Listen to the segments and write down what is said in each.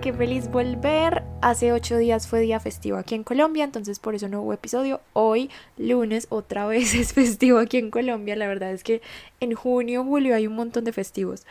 qué feliz volver. Hace ocho días fue día festivo aquí en Colombia, entonces por eso no hubo episodio. Hoy, lunes, otra vez es festivo aquí en Colombia. La verdad es que en junio, julio hay un montón de festivos.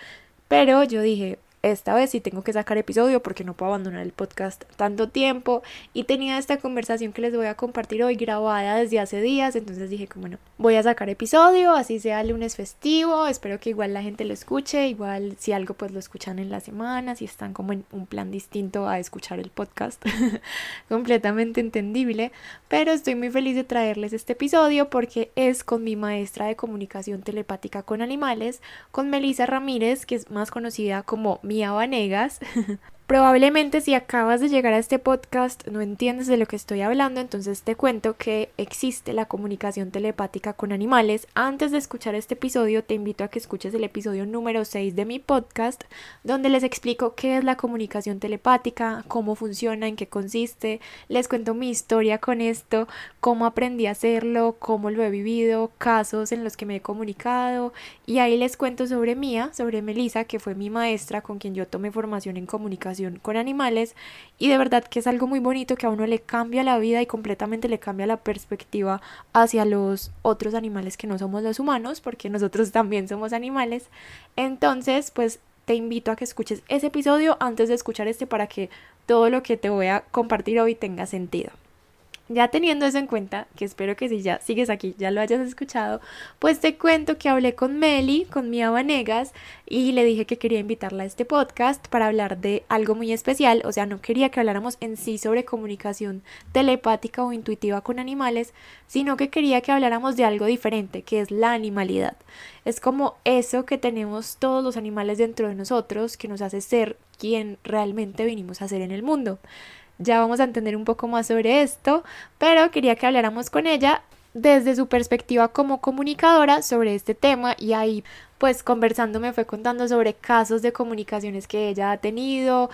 Pero yo dije, esta vez sí tengo que sacar episodio porque no puedo abandonar el podcast tanto tiempo. Y tenía esta conversación que les voy a compartir hoy grabada desde hace días, entonces dije como no, voy a sacar episodio, así sea lunes festivo, espero que igual la gente lo escuche, igual si algo pues lo escuchan en la semana, si están como en un plan distinto a escuchar el podcast, completamente entendible, pero estoy muy feliz de traerles este episodio porque es con mi maestra de comunicación telepática con animales, con Melissa Ramírez, que es más conocida como mi Mía Vanegas. Probablemente si acabas de llegar a este podcast no entiendes de lo que estoy hablando, entonces te cuento que existe la comunicación telepática con animales. Antes de escuchar este episodio te invito a que escuches el episodio número 6 de mi podcast, donde les explico qué es la comunicación telepática, cómo funciona, en qué consiste, les cuento mi historia con esto, cómo aprendí a hacerlo, cómo lo he vivido, casos en los que me he comunicado y ahí les cuento sobre Mía, sobre Melissa, que fue mi maestra con quien yo tomé formación en comunicación con animales y de verdad que es algo muy bonito que a uno le cambia la vida y completamente le cambia la perspectiva hacia los otros animales que no somos los humanos, porque nosotros también somos animales. Entonces, pues te invito a que escuches ese episodio antes de escuchar este para que todo lo que te voy a compartir hoy tenga sentido. Ya teniendo eso en cuenta, que espero que si ya sigues aquí ya lo hayas escuchado, pues te cuento que hablé con Meli, con Mía Vanegas, y le dije que quería invitarla a este podcast para hablar de algo muy especial, o sea, no quería que habláramos en sí sobre comunicación telepática o intuitiva con animales, sino que quería que habláramos de algo diferente, que es la animalidad. Es como eso que tenemos todos los animales dentro de nosotros, que nos hace ser quien realmente vinimos a ser en el mundo. Ya vamos a entender un poco más sobre esto, pero quería que habláramos con ella desde su perspectiva como comunicadora sobre este tema y ahí pues conversando me fue contando sobre casos de comunicaciones que ella ha tenido,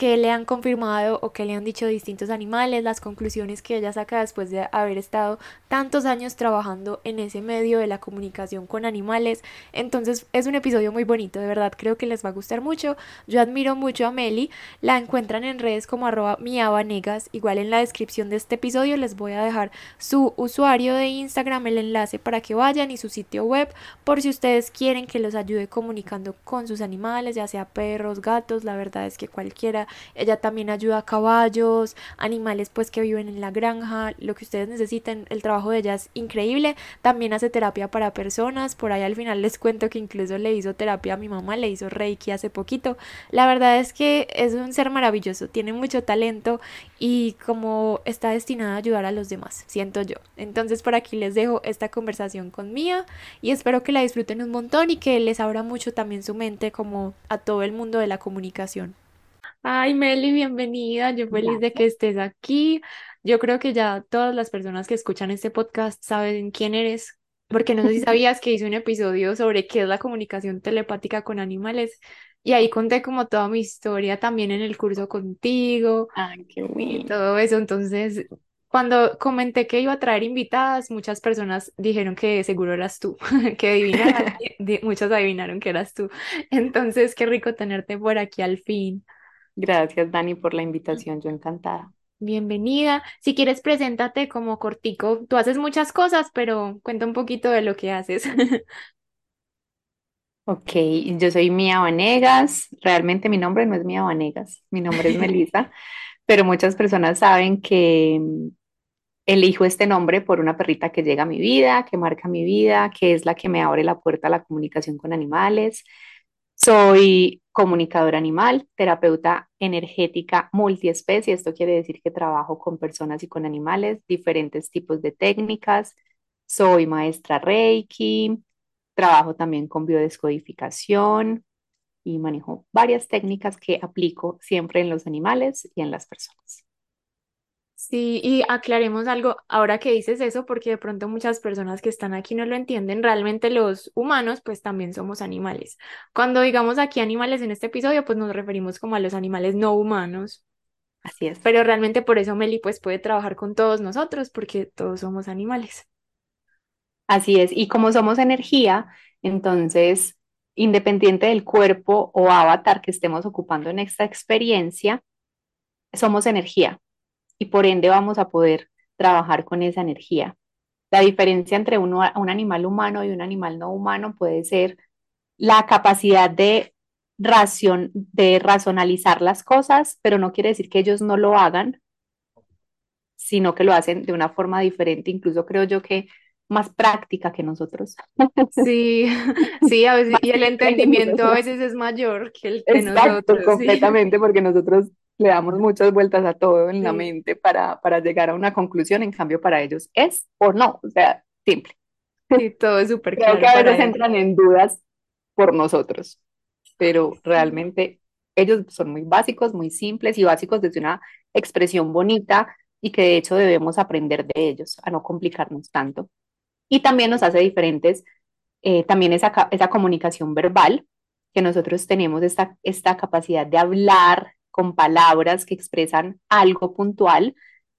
que le han confirmado o que le han dicho distintos animales, las conclusiones que ella saca después de haber estado tantos años trabajando en ese medio de la comunicación con animales. Entonces es un episodio muy bonito, de verdad creo que les va a gustar mucho. Yo admiro mucho a Meli, la encuentran en redes como arroba miabanegas, igual en la descripción de este episodio les voy a dejar su usuario de Instagram, el enlace para que vayan y su sitio web por si ustedes quieren que los ayude comunicando con sus animales, ya sea perros, gatos, la verdad es que cualquiera ella también ayuda a caballos, animales pues que viven en la granja, lo que ustedes necesiten. El trabajo de ella es increíble. También hace terapia para personas. Por ahí al final les cuento que incluso le hizo terapia a mi mamá, le hizo Reiki hace poquito. La verdad es que es un ser maravilloso, tiene mucho talento y como está destinada a ayudar a los demás, siento yo. Entonces por aquí les dejo esta conversación con Mía y espero que la disfruten un montón y que les abra mucho también su mente como a todo el mundo de la comunicación. Ay, Meli, bienvenida. Yo feliz de que estés aquí. Yo creo que ya todas las personas que escuchan este podcast saben quién eres, porque no sé si sabías que hice un episodio sobre qué es la comunicación telepática con animales y ahí conté como toda mi historia también en el curso contigo Ay, qué y todo eso. Entonces, cuando comenté que iba a traer invitadas, muchas personas dijeron que seguro eras tú, que adivinaron, muchos adivinaron que eras tú. Entonces, qué rico tenerte por aquí al fin. Gracias, Dani, por la invitación. Yo encantada. Bienvenida. Si quieres, preséntate como cortico. Tú haces muchas cosas, pero cuenta un poquito de lo que haces. Ok, yo soy Mía Vanegas. Realmente mi nombre no es Mía Vanegas, mi nombre es Melissa, pero muchas personas saben que mm, elijo este nombre por una perrita que llega a mi vida, que marca mi vida, que es la que me abre la puerta a la comunicación con animales. Soy comunicadora animal, terapeuta energética multiespecie. Esto quiere decir que trabajo con personas y con animales, diferentes tipos de técnicas. Soy maestra Reiki, trabajo también con biodescodificación y manejo varias técnicas que aplico siempre en los animales y en las personas. Sí, y aclaremos algo ahora que dices eso, porque de pronto muchas personas que están aquí no lo entienden. Realmente los humanos, pues también somos animales. Cuando digamos aquí animales en este episodio, pues nos referimos como a los animales no humanos. Así es. Pero realmente por eso Meli pues puede trabajar con todos nosotros, porque todos somos animales. Así es. Y como somos energía, entonces, independiente del cuerpo o avatar que estemos ocupando en esta experiencia, somos energía y por ende vamos a poder trabajar con esa energía. La diferencia entre uno, un animal humano y un animal no humano puede ser la capacidad de, ración, de racionalizar las cosas, pero no quiere decir que ellos no lo hagan, sino que lo hacen de una forma diferente, incluso creo yo que más práctica que nosotros. Sí, sí, a veces, y el entendimiento a veces es mayor que el de nosotros. Completamente, porque nosotros le damos muchas vueltas a todo en la mente para, para llegar a una conclusión, en cambio para ellos es o no, o sea, simple. Sí, todo es súper claro. Creo que a veces entran en dudas por nosotros, pero realmente ellos son muy básicos, muy simples y básicos desde una expresión bonita y que de hecho debemos aprender de ellos, a no complicarnos tanto. Y también nos hace diferentes, eh, también esa, esa comunicación verbal, que nosotros tenemos esta, esta capacidad de hablar con palabras que expresan algo puntual,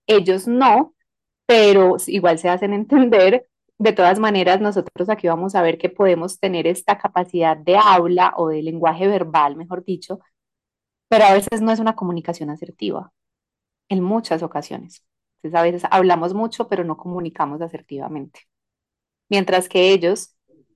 ellos no, pero igual se hacen entender. De todas maneras, nosotros aquí vamos a ver que podemos tener esta capacidad de habla o de lenguaje verbal, mejor dicho, pero a veces no es una comunicación asertiva, en muchas ocasiones. Entonces, a veces hablamos mucho, pero no comunicamos asertivamente. Mientras que ellos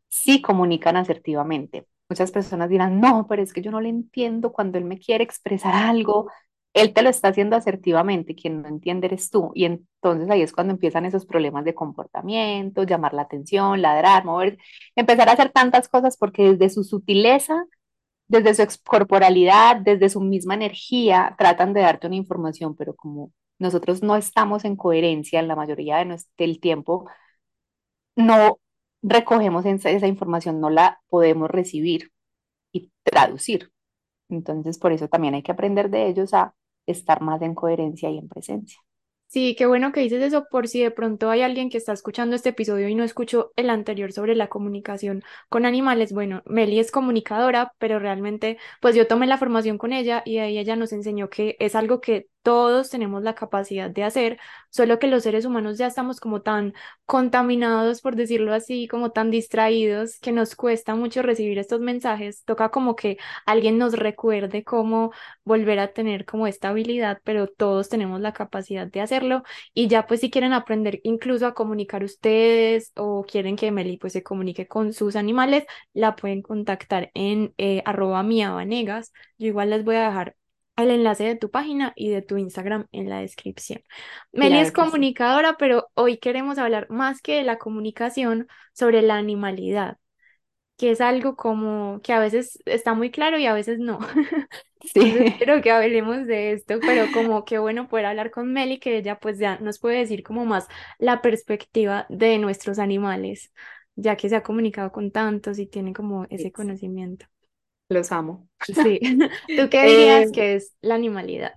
sí comunican asertivamente. Muchas personas dirán, no, pero es que yo no le entiendo cuando él me quiere expresar algo. Él te lo está haciendo asertivamente, quien no entiende eres tú. Y entonces ahí es cuando empiezan esos problemas de comportamiento, llamar la atención, ladrar, mover, empezar a hacer tantas cosas porque desde su sutileza, desde su corporalidad, desde su misma energía, tratan de darte una información, pero como nosotros no estamos en coherencia en la mayoría de del tiempo, no recogemos esa, información, no la podemos recibir y traducir. Entonces, por eso también hay que aprender de ellos a estar más en coherencia y en presencia. Sí, qué bueno que dices eso por si de pronto hay alguien que está escuchando este episodio y no escuchó el anterior sobre la comunicación con animales. Bueno, Meli es comunicadora, pero realmente pues yo tomé la formación con ella y ahí ella nos enseñó que es algo que todos tenemos la capacidad de hacer, solo que los seres humanos ya estamos como tan contaminados, por decirlo así, como tan distraídos, que nos cuesta mucho recibir estos mensajes. Toca como que alguien nos recuerde cómo volver a tener como esta habilidad, pero todos tenemos la capacidad de hacerlo. Y ya pues si quieren aprender incluso a comunicar ustedes o quieren que Meli pues se comunique con sus animales, la pueden contactar en eh, arroba miavanegas. Yo igual les voy a dejar el enlace de tu página y de tu Instagram en la descripción. Meli es comunicadora, pero hoy queremos hablar más que de la comunicación sobre la animalidad, que es algo como que a veces está muy claro y a veces no. Sí. Espero que hablemos de esto, pero como qué bueno poder hablar con Meli, que ella pues ya nos puede decir como más la perspectiva de nuestros animales, ya que se ha comunicado con tantos y tiene como ese conocimiento. Los amo. Sí. ¿Tú qué dirías eh, que es la animalidad?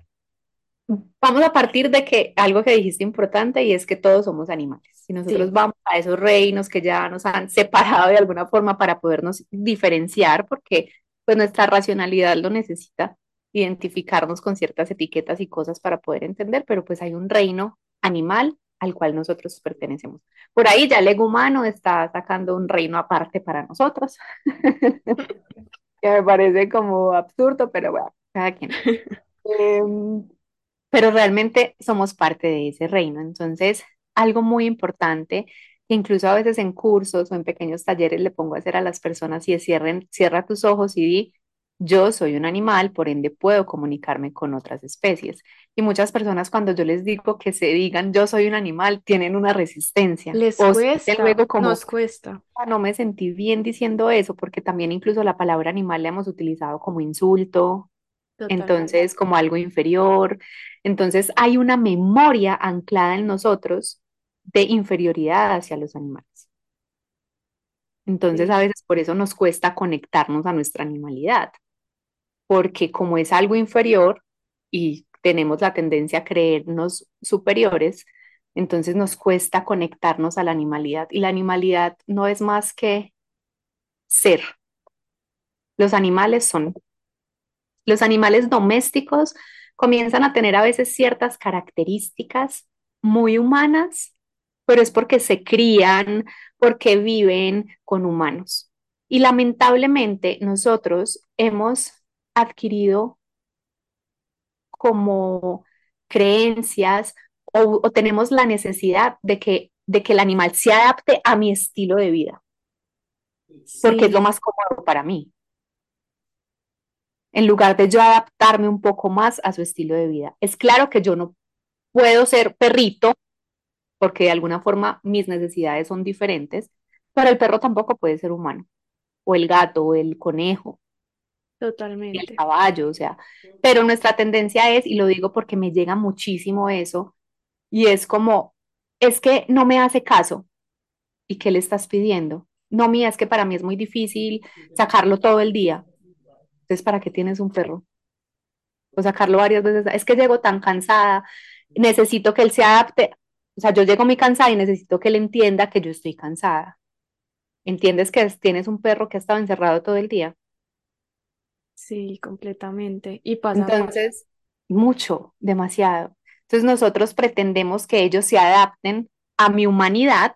Vamos a partir de que algo que dijiste importante y es que todos somos animales. Si nosotros vamos a esos reinos que ya nos han separado de alguna forma para podernos diferenciar, porque pues nuestra racionalidad lo necesita, identificarnos con ciertas etiquetas y cosas para poder entender, pero pues hay un reino animal al cual nosotros pertenecemos. Por ahí ya el ego humano está sacando un reino aparte para nosotros. que me parece como absurdo, pero bueno, cada quien. Em, pero realmente somos parte de ese reino. Entonces, algo muy importante, que incluso a veces en cursos o en pequeños talleres le pongo a hacer a las personas y cierren, cierra tus ojos y di, yo soy un animal, por ende puedo comunicarme con otras especies. Y muchas personas cuando yo les digo que se digan yo soy un animal, tienen una resistencia. Les cuesta, luego como, nos cuesta. Ah, no me sentí bien diciendo eso, porque también incluso la palabra animal la hemos utilizado como insulto, entonces como algo inferior. Entonces hay una memoria anclada en nosotros de inferioridad hacia los animales. Entonces a veces por eso nos cuesta conectarnos a nuestra animalidad porque como es algo inferior y tenemos la tendencia a creernos superiores, entonces nos cuesta conectarnos a la animalidad. Y la animalidad no es más que ser. Los animales son. Los animales domésticos comienzan a tener a veces ciertas características muy humanas, pero es porque se crían, porque viven con humanos. Y lamentablemente nosotros hemos adquirido como creencias o, tenemos la necesidad de que, de que el animal se adapte a mi estilo de vida, porque es lo más cómodo para mí, en lugar de yo adaptarme un poco más a su estilo de vida. Es claro que yo no puedo ser perrito, porque de alguna forma mis necesidades son diferentes, pero el perro tampoco puede ser humano, o el gato, o el conejo. Totalmente. El caballo, o sea, pero nuestra tendencia es, y lo digo porque me llega muchísimo eso, y es como, es que no me hace caso. ¿Y qué le estás pidiendo? No, mía, es que para mí es muy difícil sacarlo todo el día. Entonces, ¿para qué tienes un perro? O sacarlo varias veces. Es que llego tan cansada, necesito que él se adapte. O sea, yo llego muy cansada y necesito que él entienda que yo estoy cansada. ¿Entiendes que tienes un perro que ha estado encerrado todo el día? Sí, completamente. Y pasa Entonces, mucho, demasiado. Entonces nosotros pretendemos que ellos se adapten a mi humanidad,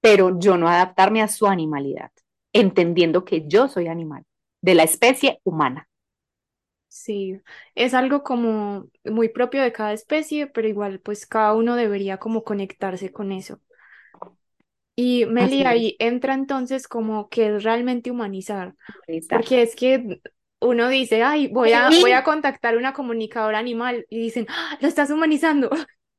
pero yo no adaptarme a su animalidad, entendiendo que yo soy animal, de la especie humana. Sí, es algo como muy propio de cada especie, pero igual pues cada uno debería como conectarse con eso. Y Meli, ahí entra entonces como que es realmente humanizar, porque es que uno dice, ay, voy a, voy a contactar una comunicadora animal y dicen, ¡Ah, lo estás humanizando.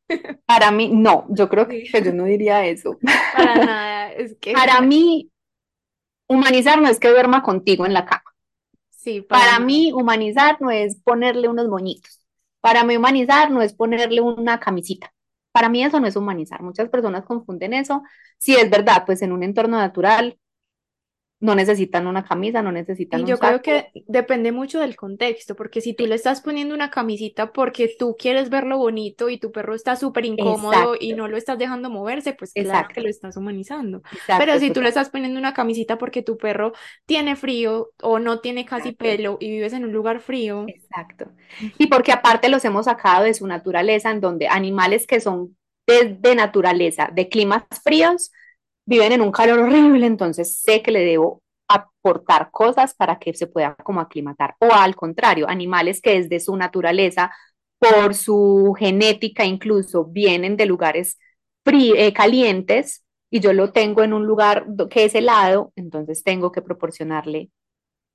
Para mí, no, yo creo que yo no diría eso. Para nada, es que... Para mí, humanizar no es que duerma contigo en la cama. Sí, para, mí, humanizar no es ponerle unos moñitos. Para mí, humanizar no es ponerle una camisita. Para mí eso no es humanizar. Muchas personas confunden eso. Si es verdad, pues en un entorno natural no necesitan una camisa, no necesitan y yo creo que depende mucho del contexto, porque si tú le estás poniendo una camisita porque tú quieres verlo bonito y tu perro está súper incómodo y no lo estás dejando moverse, pues claro que lo estás humanizando. Pero si tú le estás poniendo una camisita porque tu perro tiene frío o no tiene casi pelo y vives en un lugar frío. Exacto. Y porque aparte los hemos sacado de su naturaleza, en donde animales que son de naturaleza, de climas fríos, viven en un calor horrible, entonces sé que le debo aportar cosas para que se pueda como aclimatar. O al contrario, animales que desde su naturaleza, por su genética incluso, vienen de lugares eh, calientes y yo lo tengo en un lugar que es helado, entonces tengo que proporcionarle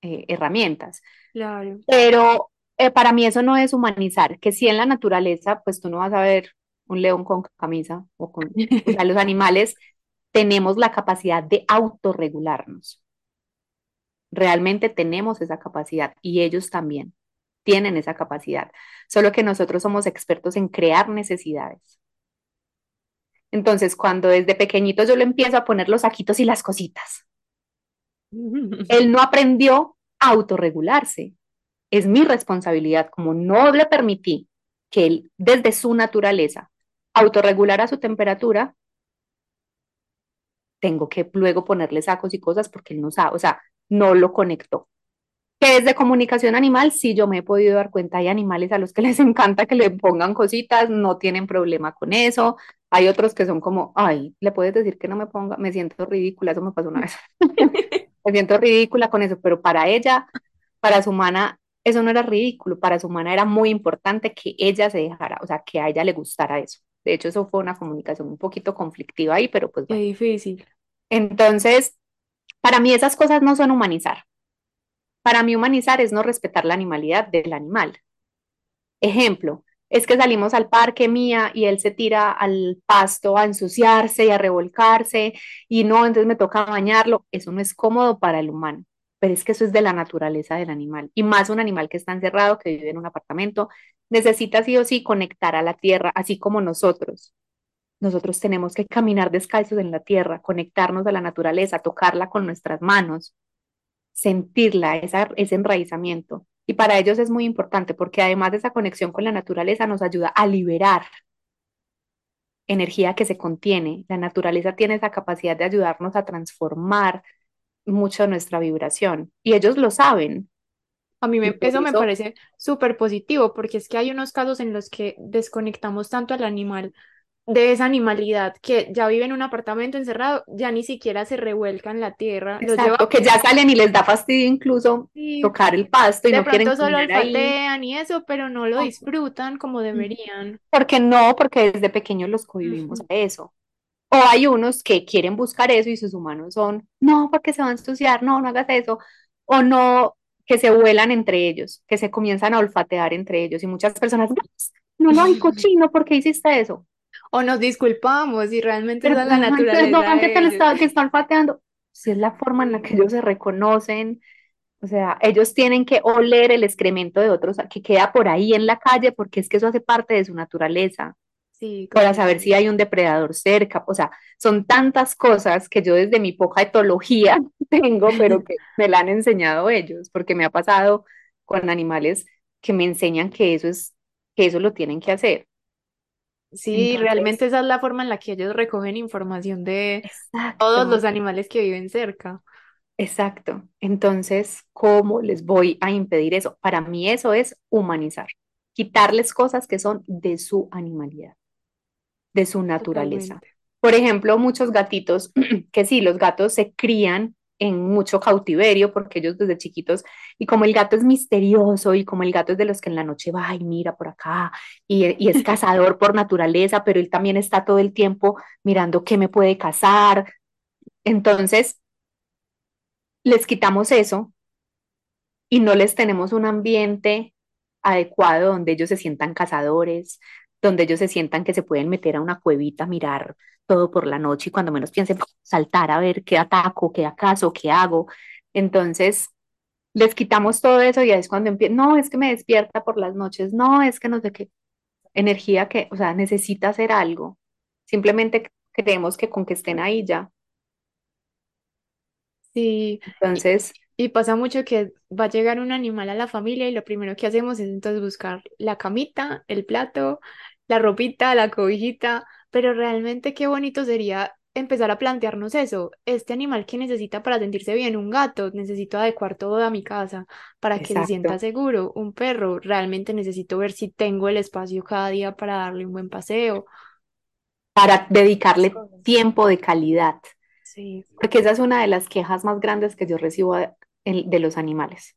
eh, herramientas. Claro. Pero eh, para mí eso no es humanizar, que si en la naturaleza, pues tú no vas a ver un león con camisa o con o sea, los animales tenemos la capacidad de autorregularnos. Realmente tenemos esa capacidad y ellos también tienen esa capacidad, solo que nosotros somos expertos en crear necesidades. Entonces, cuando desde pequeñito yo le empiezo a poner los saquitos y las cositas, él no aprendió a autorregularse. Es mi responsabilidad, como no le permití que él, desde su naturaleza, autorregulara su temperatura, tengo que luego ponerle sacos y cosas porque él no sabe, o sea, no lo conectó. Que es de comunicación animal, sí yo me he podido dar cuenta, hay animales a los que les encanta que le pongan cositas, no tienen problema con eso. Hay otros que son como, ay, le puedes decir que no me ponga, me siento ridícula, eso me pasó una vez. me siento ridícula con eso, pero para ella, para su humana, eso no era ridículo, para su humana era muy importante que ella se dejara, o sea, que a ella le gustara eso. De hecho, eso fue una comunicación un poquito conflictiva ahí, pero pues... Qué difícil. Entonces, para mí esas cosas no son humanizar. Para mí humanizar es no respetar la animalidad del animal. Ejemplo, es que salimos al parque mía y él se tira al pasto a ensuciarse y a revolcarse y no, entonces me toca bañarlo. Eso no es cómodo para el humano, pero es que eso es de la naturaleza del animal y más un animal que está encerrado, que vive en un apartamento, necesita sí o sí conectar a la tierra, así como nosotros. Nosotros tenemos que caminar descalzos en la tierra, conectarnos a la naturaleza, tocarla con nuestras manos, sentirla, ese enraizamiento. Y para ellos es muy importante porque además de esa conexión con la naturaleza nos ayuda a liberar energía que se contiene. La naturaleza tiene esa capacidad de ayudarnos a transformar mucho nuestra vibración y ellos lo saben. A mí me, por eso me parece súper positivo porque es que hay unos casos en los que desconectamos tanto al animal de esa animalidad que ya vive en un apartamento encerrado, ya ni siquiera se revuelca en la tierra, los Exacto, que ya salen y les da fastidio incluso tocar el pasto y de no quieren pronto solo caminar ahí. olfatean y eso, pero no lo disfrutan como deberían. Porque no, porque desde pequeños los cohibimos Ujú. a eso. O hay unos que quieren buscar eso y sus humanos son, no, porque se va a ensuciar, no, no hagas eso. O no, que se vuelan entre ellos, que se comienzan a olfatear entre ellos. Y muchas personas, no, no, hay cochino, ¿por qué hiciste eso? O nos disculpamos y realmente es la naturaleza perdón, que te lo está, que está olfateando. Si es la forma en la que ellos se reconocen, o sea, ellos tienen que oler el excremento de otros que queda por ahí en la calle, porque es que eso hace parte de su naturaleza, Sí, para saber si hay un depredador cerca. O sea, son tantas cosas que yo desde mi poca etología tengo, pero que me la han enseñado ellos, porque me ha pasado con animales que me enseñan que eso es, que eso lo tienen que hacer. Sí, Entonces, realmente esa es la forma en la que ellos recogen información de todos los animales que viven cerca. Exacto. Entonces, ¿cómo les voy a impedir eso? Para mí eso es humanizar, quitarles cosas que son de su animalidad, de su naturaleza. Totalmente. Por ejemplo, muchos gatitos, que sí, los gatos se crían en mucho cautiverio porque ellos desde chiquitos, y como el gato es misterioso y como el gato es de los que en la noche va y mira por acá y, y es cazador por naturaleza, pero él también está todo el tiempo mirando qué me puede cazar. Entonces, les quitamos eso y no les tenemos un ambiente adecuado donde ellos se sientan cazadores, donde ellos se sientan que se pueden meter a una cuevita mirar todo por la noche y cuando menos piensen saltar a ver qué ataco, qué acaso, qué hago. Entonces, les quitamos todo eso y es cuando empieza, no, es que me despierta por las noches, no, es que no sé qué, energía que, o sea, necesita hacer algo. Simplemente creemos que con que estén ahí ya. Sí, y, Entonces, y pasa mucho que va a llegar un animal a la familia y lo primero que hacemos es entonces buscar la camita, el plato, la ropita, la cobijita, pero realmente qué bonito sería empezar a plantearnos eso. Este animal que necesita para sentirse bien, un gato, necesito adecuar todo a mi casa para que se sienta seguro. Un perro, realmente necesito ver si tengo el espacio cada día para darle un buen paseo. Para dedicarle tiempo de calidad. Sí. Porque esa es una de las quejas más grandes que yo recibo de los animales.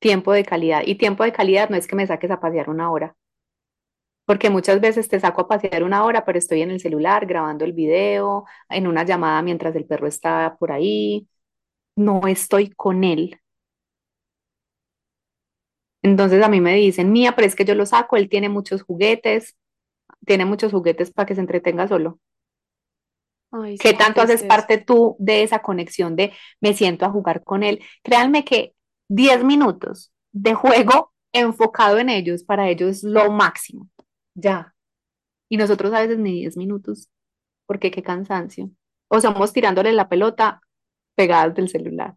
Tiempo de calidad. Y tiempo de calidad no es que me saques a pasear una hora, porque muchas veces te saco a pasear una hora, pero estoy en el celular grabando el video, en una llamada mientras el perro está por ahí. No estoy con él. Entonces a mí me dicen, mía, pero es que yo lo saco, él tiene muchos juguetes, tiene muchos juguetes para que se entretenga solo. Ay, ¿Qué sí, tanto haces parte tú de esa conexión de me siento a jugar con él? Créanme que 10 minutos de juego enfocado en ellos, para ellos es lo máximo. Ya. Y nosotros a veces ni 10 minutos, porque qué cansancio. O somos tirándole la pelota pegadas del celular.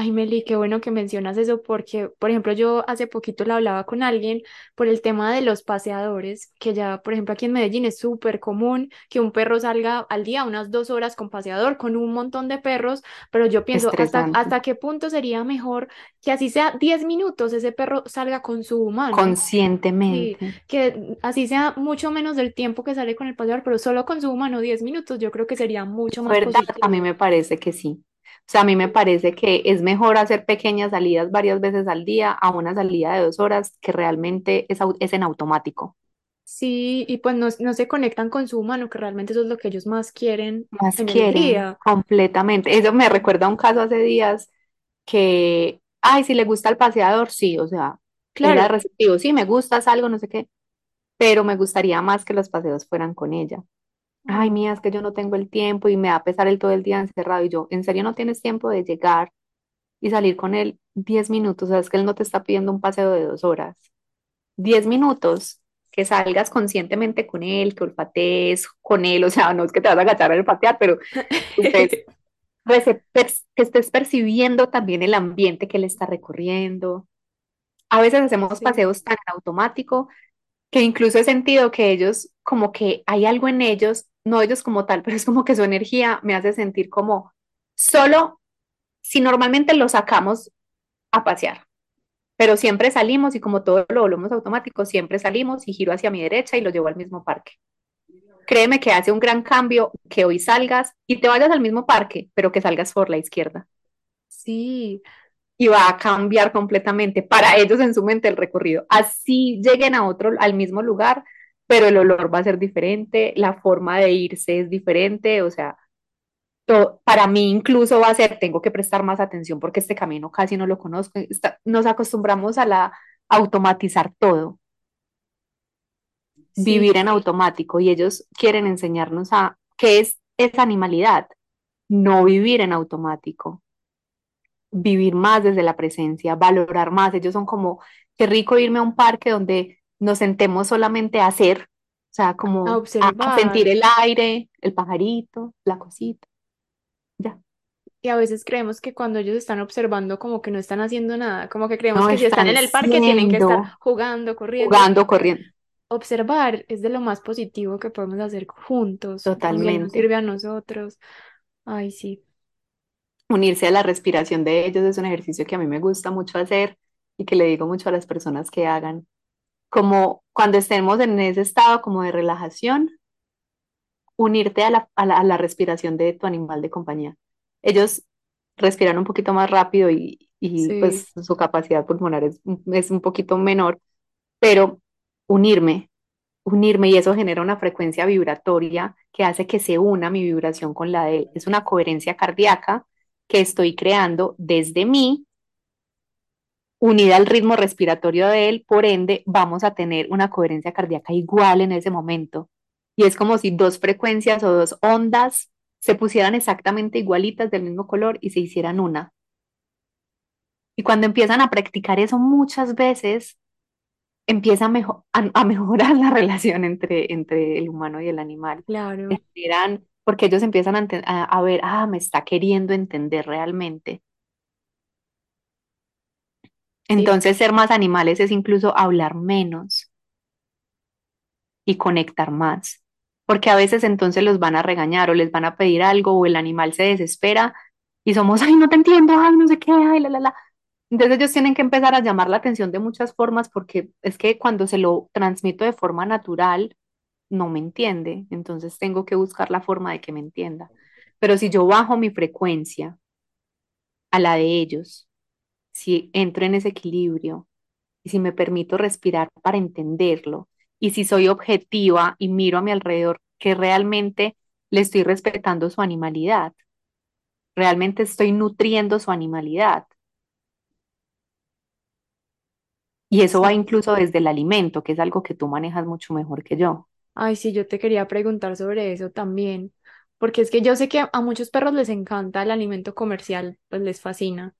Ay, Meli, qué bueno que mencionas eso porque, por ejemplo, yo hace poquito le hablaba con alguien por el tema de los paseadores, que ya, por ejemplo, aquí en Medellín es súper común que un perro salga al día unas dos horas con paseador, con un montón de perros, pero yo pienso, ¿hasta, qué punto sería mejor que así sea 10 minutos ese perro salga con su humano? Sí, Conscientemente. que así sea mucho menos del tiempo que sale con el paseador, pero solo con su humano 10 minutos, yo creo que sería mucho más ¿Verdad? A mí me parece que sí. O sea, a mí me parece que es mejor hacer pequeñas salidas varias veces al día a una salida de dos horas que realmente es, en automático. Sí, y pues no, no se conectan con su humano, que realmente eso es lo que ellos más quieren Más en el quieren día. completamente. Eso me recuerda a un caso hace días que, ay, si le gusta el paseador, sí, o sea, era Claro, receptivo, sí, me gusta, algo, no sé qué, pero me gustaría más que los paseos fueran con ella. Ay, mía, es que yo no tengo el tiempo y me va a pesar el todo el día encerrado. Y yo, ¿en serio no tienes tiempo de llegar y salir con él 10 minutos? O sea, es que él no te está pidiendo un paseo de dos horas. 10 minutos, que salgas conscientemente con él, que olfatees con él, o sea, no es que te vas a agachar a olfatear, pero que estés, percibiendo también el ambiente que le está recorriendo. A veces hacemos Sí. paseos tan automático que incluso he sentido que ellos, como que hay algo en ellos, no ellos como tal, pero es como que su energía me hace sentir como solo si normalmente lo sacamos a pasear, pero siempre salimos y como todo lo volvemos automático, siempre salimos y giro hacia mi derecha y lo llevo al mismo parque. Créeme que hace un gran cambio que hoy salgas y te vayas al mismo parque, pero que salgas por la izquierda. Sí, Y va a cambiar completamente para ellos en su mente el recorrido. Así lleguen a otro, al mismo lugar, pero el olor va a ser diferente, la forma de irse es diferente, o sea, para mí incluso va a ser, tengo que prestar más atención porque este camino casi no lo conozco. Está- nos acostumbramos a la a automatizar todo, sí, vivir en automático y ellos quieren enseñarnos a qué es esa animalidad, no vivir en automático, vivir más desde la presencia, valorar más. Ellos son como, qué rico irme a un parque donde nos sentemos solamente a hacer, o sea, como a, a sentir el aire, el pajarito, la cosita, ya. Y a veces creemos que cuando ellos están observando como que no están haciendo nada, como que creemos No que si están están en el parque tienen que estar jugando, corriendo. jugando, corriendo, Observar es de lo más positivo que podemos hacer juntos. También nos totalmente. sirve a nosotros. Ay, sí, Unirse a la respiración de ellos es un ejercicio que a mí me gusta mucho hacer y que le digo mucho a las personas que hagan. Como cuando estemos en ese estado como de relajación, unirte a la, a la, a la respiración de tu animal de compañía. Ellos respiran un poquito más rápido y, y sí, pues su capacidad pulmonar es, es un poquito menor, pero unirme, unirme y eso genera una frecuencia vibratoria que hace que se una mi vibración con la de él. Es una coherencia cardíaca que estoy creando desde mí, unida al ritmo respiratorio de él, por ende vamos a tener una coherencia cardíaca igual en ese momento. Y es como si dos frecuencias o dos ondas se pusieran exactamente igualitas del mismo color y se hicieran una. Y cuando empiezan a practicar eso muchas veces, empieza a, mejo- a- a mejorar la relación entre, entre el humano y el animal. claro. Porque ellos empiezan a- a ver, ah, me está queriendo entender realmente. Entonces, ser más animales es incluso hablar menos y conectar más. Porque a veces entonces los van a regañar o les van a pedir algo o el animal se desespera y somos, ay, no te entiendo, ay, no sé qué, ay, la, la, la. Entonces ellos tienen que empezar a llamar la atención de muchas formas porque es que cuando se lo transmito de forma natural, no me entiende. Entonces tengo que buscar la forma de que me entienda. Pero si yo bajo mi frecuencia a la de ellos, si entro en ese equilibrio y si me permito respirar para entenderlo y si soy objetiva y miro a mi alrededor que realmente le estoy respetando su animalidad, realmente estoy nutriendo su animalidad. Y eso va incluso desde el alimento, que es algo que tú manejas mucho mejor que yo, Ay, sí, yo te quería preguntar sobre eso también. Porque es que yo sé que a muchos perros les encanta el alimento comercial, pues les fascina.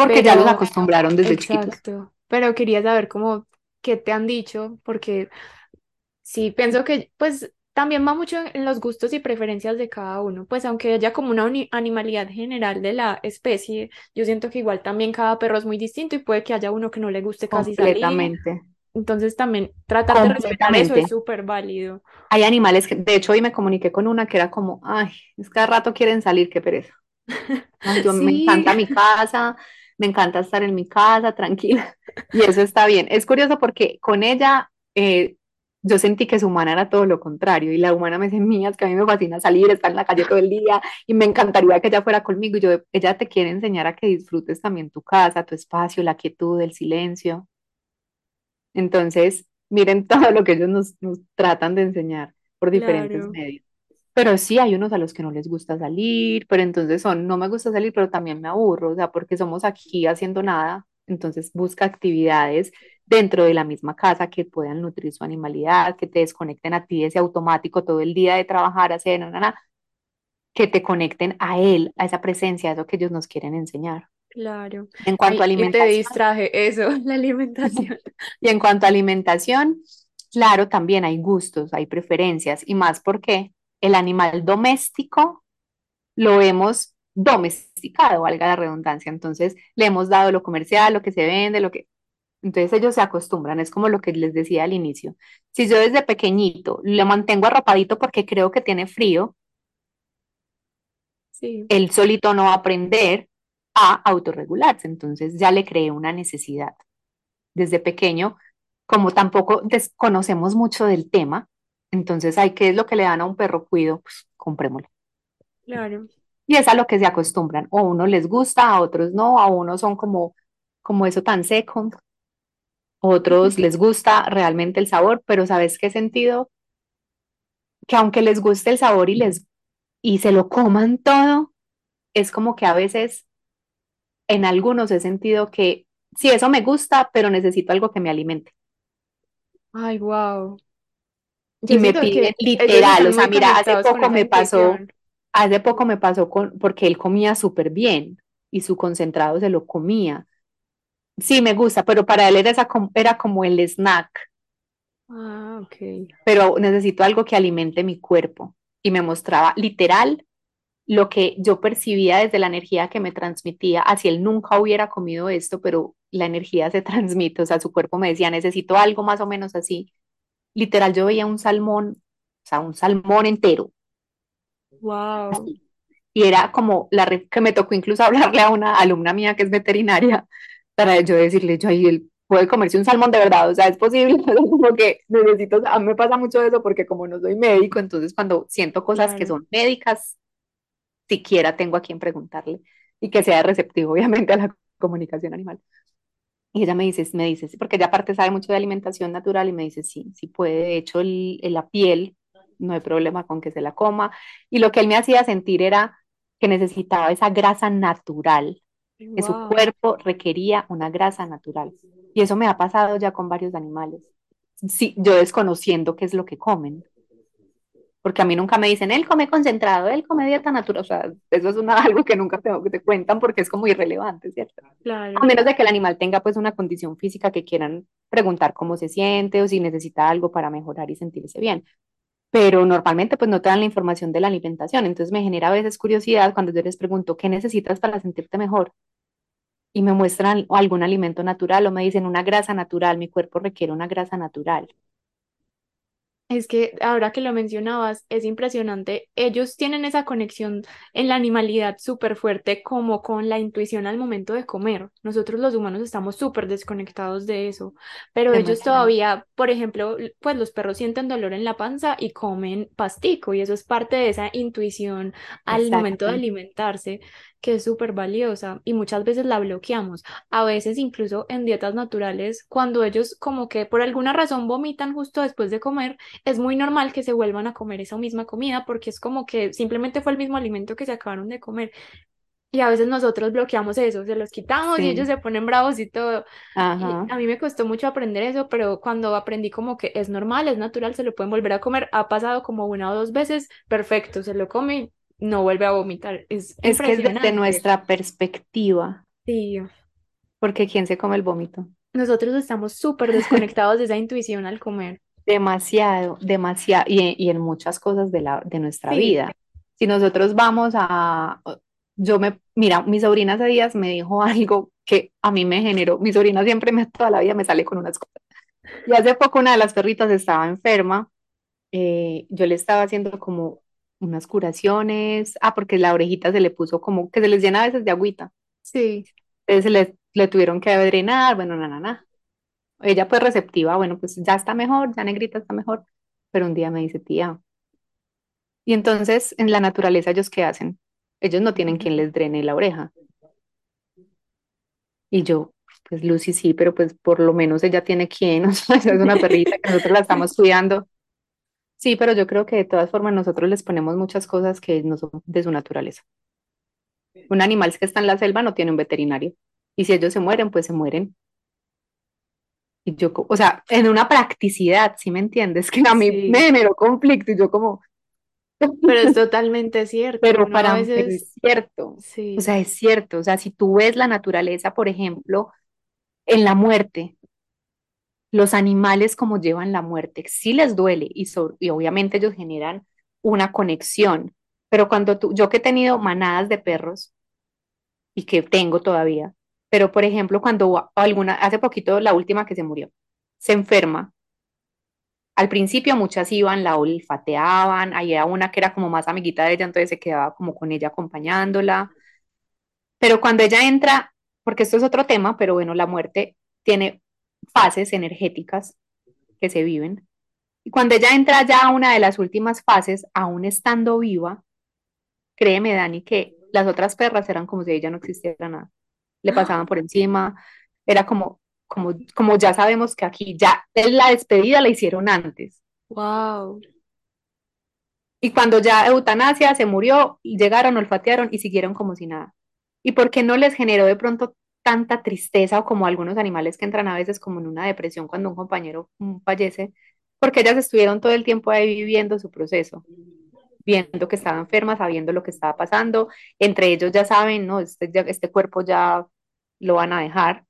Porque ya los Pero, acostumbraron desde chiquitos. exacto. Pero quería saber cómo, qué te han dicho, porque Sí, pienso que pues también va mucho en los gustos y preferencias de cada uno, pues aunque haya como una animalidad general de la especie, yo siento que igual también cada perro es muy distinto y puede que haya uno que no le guste casi salir, Completamente, entonces también tratar de respetar eso es súper válido. Hay animales que, de hecho, hoy me comuniqué con una que era como, ay, es cada rato quieren salir, qué pereza. Ay, yo me Sí, encanta mi casa, me encanta estar en mi casa, tranquila. Y eso está bien. Es curioso porque con ella eh, yo sentí que su humana era todo lo contrario. Y la humana me dice, mía, es que a mí me fascina salir, estar en la calle todo el día y me encantaría que ella fuera conmigo. Y yo, ella te quiere enseñar a que disfrutes también tu casa, tu espacio, la quietud, el silencio. Entonces, miren todo lo que ellos nos, nos tratan de enseñar por diferentes claro, medios. Pero sí hay unos a los que no les gusta salir, pero entonces son, no me gusta salir, pero también me aburro, o sea, porque somos aquí haciendo nada, entonces busca actividades dentro de la misma casa que puedan nutrir su animalidad, que te desconecten a ti de ese automático todo el día de trabajar, hacer, na, na, na, que te conecten a él, a esa presencia, a eso que ellos nos quieren enseñar. claro. En cuanto a Ay, y te alimentación, distraje eso, la alimentación. y en cuanto a alimentación, claro, también hay gustos, hay preferencias, y más porque el animal doméstico lo hemos domesticado, valga la redundancia. Entonces, le hemos dado lo comercial, lo que se vende, lo que... Entonces ellos se acostumbran, es como lo que les decía al inicio. Si yo desde pequeñito le mantengo arropadito porque creo que tiene frío, Sí, él solito no va a aprender a autorregularse. Entonces ya le creé una necesidad. Desde pequeño, como tampoco desconocemos mucho del tema, entonces hay que es lo que le dan a un perro cuido, pues comprémoslo. claro. Y es a lo que se acostumbran. O a unos les gusta, a otros no, a unos son como, como eso tan seco, a otros les gusta realmente el sabor, pero ¿sabes qué sentido? Que aunque les guste el sabor y les y se lo coman todo, es como que a veces en algunos he sentido que sí, eso me gusta, pero necesito algo que me alimente. Ay, wow. Y me piden literal, o sea, mira, hace poco me pasó, hace poco me pasó con, porque él comía súper bien y su concentrado se lo comía. Sí, me gusta, pero para él era, esa, era como el snack, Ah, ok. pero necesito algo que alimente mi cuerpo. Y me mostraba literal lo que yo percibía desde la energía que me transmitía, así él nunca hubiera comido esto, pero la energía se transmite, o sea, su cuerpo me decía, necesito algo más o menos así. Literal, yo veía un salmón, o sea, un salmón entero, Wow. así. Y era como la que me tocó incluso hablarle a una alumna mía que es veterinaria, para yo decirle, yo ahí él puede comerse un salmón de verdad, o sea, es posible, pero como que necesito, a mí me pasa mucho eso porque como no soy médico, entonces cuando siento cosas que Claro. son médicas, siquiera tengo a quien preguntarle y que sea receptivo, obviamente, a la comunicación animal. Y ella me dice, me dice, porque ella aparte sabe mucho de alimentación natural y me dice, sí, sí puede, de hecho, el, la piel, no hay problema con que se la coma. Y lo que él me hacía sentir era que necesitaba esa grasa natural, que su cuerpo requería una grasa natural. Y eso me ha pasado ya con varios animales. Sí, yo desconociendo qué es lo que comen porque a mí nunca me dicen, él come concentrado, él come dieta natural, o sea, eso es una, algo que nunca te, te cuentan porque es como irrelevante, ¿cierto? A menos de que el animal tenga pues una condición física que quieran preguntar cómo se siente o si necesita algo para mejorar y sentirse bien. Pero normalmente pues no te dan la información de la alimentación, entonces me genera a veces curiosidad cuando yo les pregunto, ¿qué necesitas para sentirte mejor? Y me muestran algún alimento natural o me dicen una grasa natural, mi cuerpo requiere una grasa natural. Es que ahora que lo mencionabas, es impresionante. Ellos tienen esa conexión en la animalidad súper fuerte como con la intuición al momento de comer. Nosotros los humanos estamos súper desconectados de eso, pero ellos todavía, por ejemplo, pues los perros sienten dolor en la panza y comen pastico y eso es parte de esa intuición al momento de alimentarse que es súper valiosa y muchas veces la bloqueamos. A veces incluso en dietas naturales, cuando ellos como que por alguna razón vomitan justo después de comer es muy normal que se vuelvan a comer esa misma comida porque es como que simplemente fue el mismo alimento que se acabaron de comer. Y a veces nosotros bloqueamos eso, se los quitamos y ellos se ponen bravos y todo. Y a mí me costó mucho aprender eso, pero cuando aprendí como que es normal, es natural, se lo pueden volver a comer, ha pasado como una o dos veces, perfecto, se lo come no vuelve a vomitar. Es Es que es desde nuestra perspectiva, Sí, porque ¿quién se come el vómito? nosotros estamos súper desconectados de esa intuición al comer. Demasiado, demasiado, y, y en muchas cosas de la, de nuestra Sí, vida. Si nosotros vamos a, yo me, mira, mi sobrina hace días me dijo algo que a mí me generó, mi sobrina siempre me, toda la vida me sale con unas cosas. Y hace poco una de las perritas estaba enferma, eh, yo le estaba haciendo como unas curaciones, ah, porque la orejita se le puso como, que se les llena a veces de agüita. sí. Entonces le, le tuvieron que drenar, bueno, na, na, na. Ella pues receptiva, bueno, pues ya está mejor, ya negrita está mejor, pero un día me dice, tía, y entonces en la naturaleza ellos qué hacen? Ellos no tienen quien les drene la oreja. Y yo, pues Lucy sí, pero pues por lo menos ella tiene quien, o sea, es una perrita que nosotros la estamos cuidando. Sí, pero yo creo que de todas formas nosotros les ponemos muchas cosas que no son de su naturaleza. Un animal que está en la selva no tiene un veterinario. Y si ellos se mueren, pues se mueren. Y yo, o sea, en una practicidad, ¿sí me entiendes? Que a mí me generó conflicto y yo como, pero es totalmente cierto. pero para, veces, es cierto, o sí, sea, es cierto, o sea, si tú ves la naturaleza, por ejemplo, en la muerte, los animales como llevan la muerte, sí les duele y, so- y obviamente ellos generan una conexión, pero cuando tú, yo que he tenido manadas de perros y que tengo todavía, Pero, por ejemplo, cuando alguna, hace poquito la última que se murió, se enferma, al principio muchas iban, la olfateaban, había una que era como más amiguita de ella, entonces se quedaba como con ella acompañándola. Pero cuando ella entra, porque esto es otro tema, pero bueno, la muerte tiene fases energéticas que se viven. Y cuando ella entra ya a una de las últimas fases, aún estando viva, créeme, Dani, que las otras perras eran como si ella no existiera nada. Le pasaban por encima, era como, como, como ya sabemos que aquí ya la despedida la hicieron antes. Wow. Y cuando ya eutanasia se murió, llegaron, olfatearon y siguieron como si nada. ¿Y por qué no les generó de pronto tanta tristeza o como algunos animales que entran a veces como en una depresión cuando un compañero fallece? Porque ellas estuvieron todo el tiempo ahí viviendo su proceso, viendo que estaba enferma, sabiendo lo que estaba pasando. Entre ellos ya saben, ¿no? Este, este cuerpo ya lo van a dejar.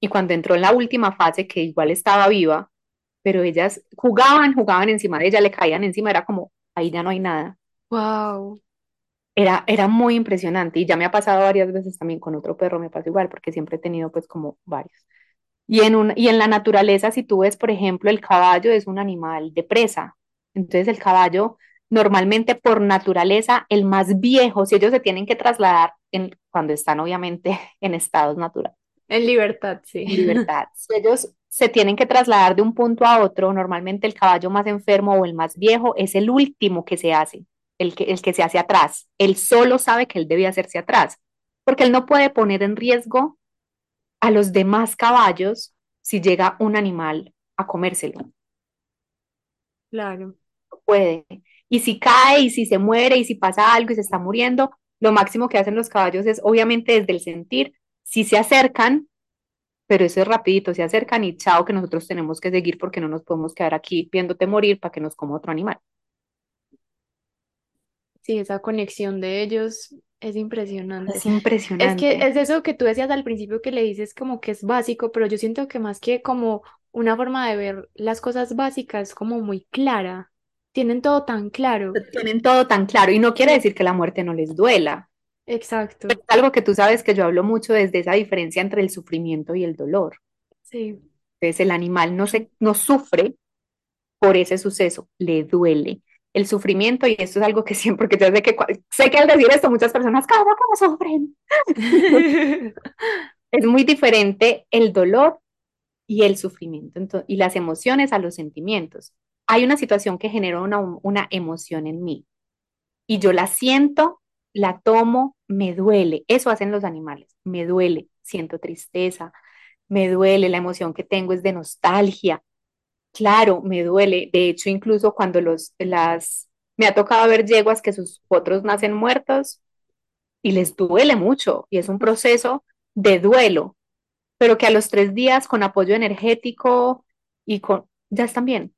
Y cuando entró en la última fase, que igual estaba viva, pero ellas jugaban, jugaban encima de ella, le caían encima, era como, ahí ya no hay nada. Wow. Era, era muy impresionante y ya me ha pasado varias veces también con otro perro, me pasa igual, porque siempre he tenido pues como varios. Y en, un, y en la naturaleza, si tú ves, por ejemplo, el caballo es un animal de presa. Entonces el caballo, normalmente por naturaleza, el más viejo, si ellos se tienen que trasladar en, cuando están obviamente en estados naturales. En libertad, sí. En libertad. Si ellos se tienen que trasladar de un punto a otro, normalmente el caballo más enfermo o el más viejo es el último que se hace, el que, el que se hace atrás. Él solo sabe que él debe hacerse atrás, porque él no puede poner en riesgo a los demás caballos si llega un animal a comérselo. Claro. No puede. Y si cae, y si se muere, y si pasa algo y se está muriendo, lo máximo que hacen los caballos es, obviamente, desde el sentir, si se acercan, pero eso es rapidito, se acercan y chao, que nosotros tenemos que seguir porque no nos podemos quedar aquí viéndote morir para que nos coma otro animal. Sí, esa conexión de ellos es impresionante. Es impresionante. Es que es eso que tú decías al principio que le dices como que es básico, pero yo siento que más que como una forma de ver las cosas básicas como muy clara. Tienen todo tan claro. Tienen todo tan claro y no quiere decir que la muerte no les duela. Exacto. es algo que tú sabes que yo hablo mucho desde esa diferencia entre el sufrimiento y el dolor. Sí. Entonces el animal no, se, no sufre por ese suceso, le duele el sufrimiento y esto es algo que siempre, porque yo sé que, sé que al decir esto muchas personas, ¿cómo no sufren? es muy diferente el dolor y el sufrimiento y las emociones a los sentimientos. Hay una situación que genera una, una emoción en mí y yo la siento, la tomo, me duele. Eso hacen los animales, me duele, siento tristeza, me duele, la emoción que tengo es de nostalgia, Claro, me duele. De hecho, incluso cuando los, las, me ha tocado ver yeguas que sus potros nacen muertos y les duele mucho y es un proceso de duelo, pero que a los tres días con apoyo energético y con, ya están bien.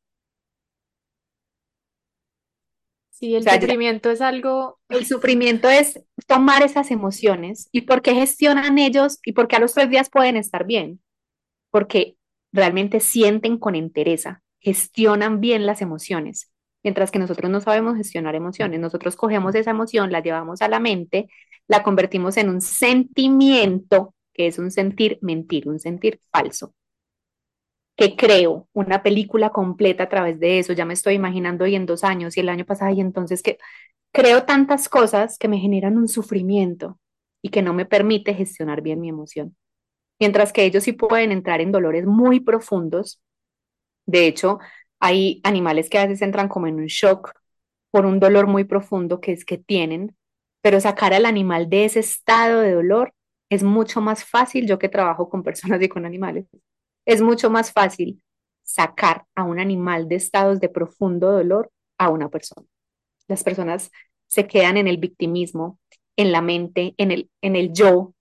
Sí, el sufrimiento es algo... El sufrimiento es tomar esas emociones y por qué gestionan ellos y por qué a los tres días pueden estar bien. Porque realmente sienten con entereza, gestionan bien las emociones, mientras que nosotros no sabemos gestionar emociones. Nosotros cogemos esa emoción, la llevamos a la mente, la convertimos en un sentimiento, que es un sentir mentir, un sentir falso. Que creo una película completa a través de eso, ya me estoy imaginando hoy en dos años y el año pasado y entonces que creo tantas cosas que me generan un sufrimiento y que no me permite gestionar bien mi emoción mientras que ellos sí pueden entrar en dolores muy profundos. De hecho, hay animales que a veces entran como en un shock por un dolor muy profundo que es que tienen, pero sacar al animal de ese estado de dolor es mucho más fácil, yo que trabajo con personas y con animales, es mucho más fácil sacar a un animal de estados de profundo dolor a una persona. Las personas se quedan en el victimismo, en la mente, en el, en el yo,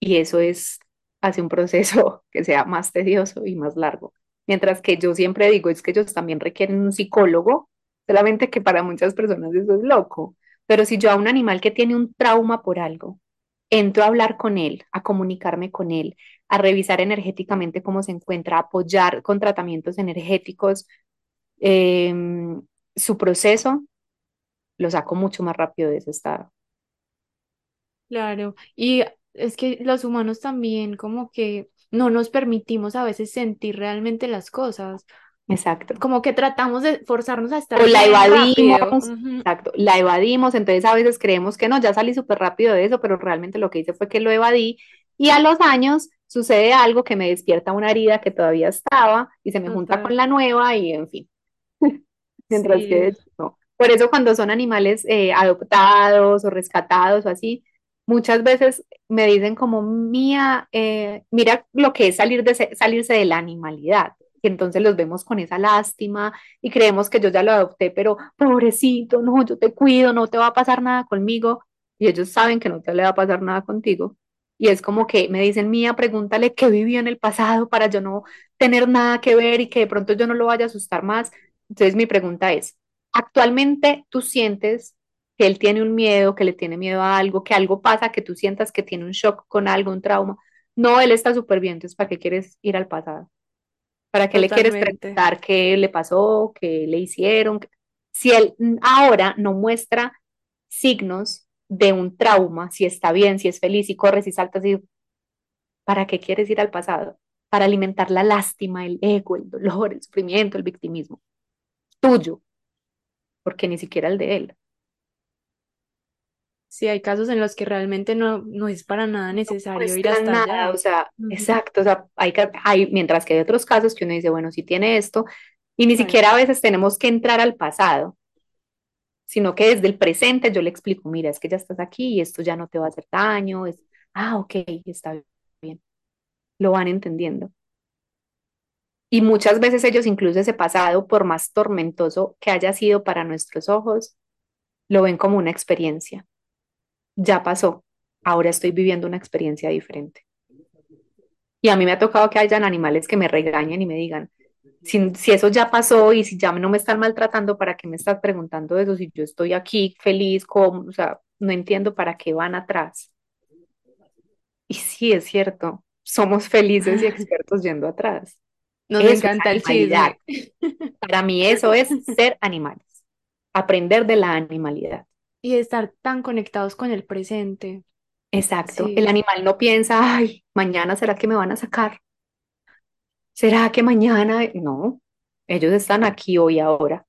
y eso es hace un proceso que sea más tedioso y más largo. Mientras que yo siempre digo, es que ellos también requieren un psicólogo, solamente que para muchas personas eso es loco. Pero si yo a un animal que tiene un trauma por algo, entro a hablar con él, a comunicarme con él, a revisar energéticamente cómo se encuentra, a apoyar con tratamientos energéticos em, su proceso, lo saco mucho más rápido de ese estado. Claro, y Es que los humanos también como que no nos permitimos a veces sentir realmente las cosas, Exacto. como que tratamos de forzarnos a O estar la bien rápido. evadimos, exacto, la evadimos, entonces a veces creemos que no, ya salí súper rápido de eso, pero realmente lo que hice fue que lo evadí y a los años sucede algo que me despierta una herida que todavía estaba y se me junta con la nueva y en fin. Mientras Sí, que no. Por eso cuando son animales eh, adoptados o rescatados o así, muchas veces me dicen como, Mía, eh, mira lo que es salir de se- salirse de la animalidad. Y entonces los vemos con esa lástima y creemos que yo ya lo adopté, pero pobrecito, no, yo te cuido, no te va a pasar nada conmigo. Y ellos saben que no te le va a pasar nada contigo. Y es como que me dicen, Mía, pregúntale qué vivió en el pasado para yo no tener nada que ver y que de pronto yo no lo vaya a asustar más. Entonces mi pregunta es, ¿actualmente tú sientes que él tiene un miedo, que le tiene miedo a algo, que algo pasa, que tú sientas que tiene un shock con algo, un trauma? No, él está súper bien, entonces ¿para qué quieres ir al pasado? ¿Para qué le quieres preguntar qué le pasó, qué le hicieron? Si él ahora no muestra signos de un trauma, si está bien, si es feliz, si corres y saltas, y ¿para qué quieres ir al pasado? Para alimentar la lástima, el ego, el dolor, el sufrimiento, el victimismo tuyo porque ni siquiera el de él. Sí, hay casos en los que realmente no, no es para nada No necesario ir hasta nada, o allá. sea, Ujú, exacto, o sea, hay, hay, mientras que hay otros casos que uno dice, bueno, si tiene esto, y ni siquiera a veces tenemos que entrar al pasado, sino que desde el presente yo le explico, mira, es que ya estás aquí y esto ya no te va a hacer daño, es, ah, ok, está bien, lo van entendiendo. Y muchas veces ellos incluso ese pasado, por más tormentoso que haya sido para nuestros ojos, lo ven como una experiencia. Ya pasó, ahora estoy viviendo una experiencia diferente. Y a mí me ha tocado que hayan animales que me regañen y me digan, si, si eso ya pasó y si ya no me están maltratando, ¿para qué me estás preguntando eso? Si yo estoy aquí feliz, como, o sea, no entiendo para qué van atrás. Y sí, es cierto, somos felices y expertos yendo atrás. nos Eso es encanta el chisme Para mí eso es ser animales, aprender de la animalidad. Y estar tan conectados con el presente. Exacto, el animal no piensa, ay, mañana será que me van a sacar, será que mañana, no, ellos están aquí hoy ahora.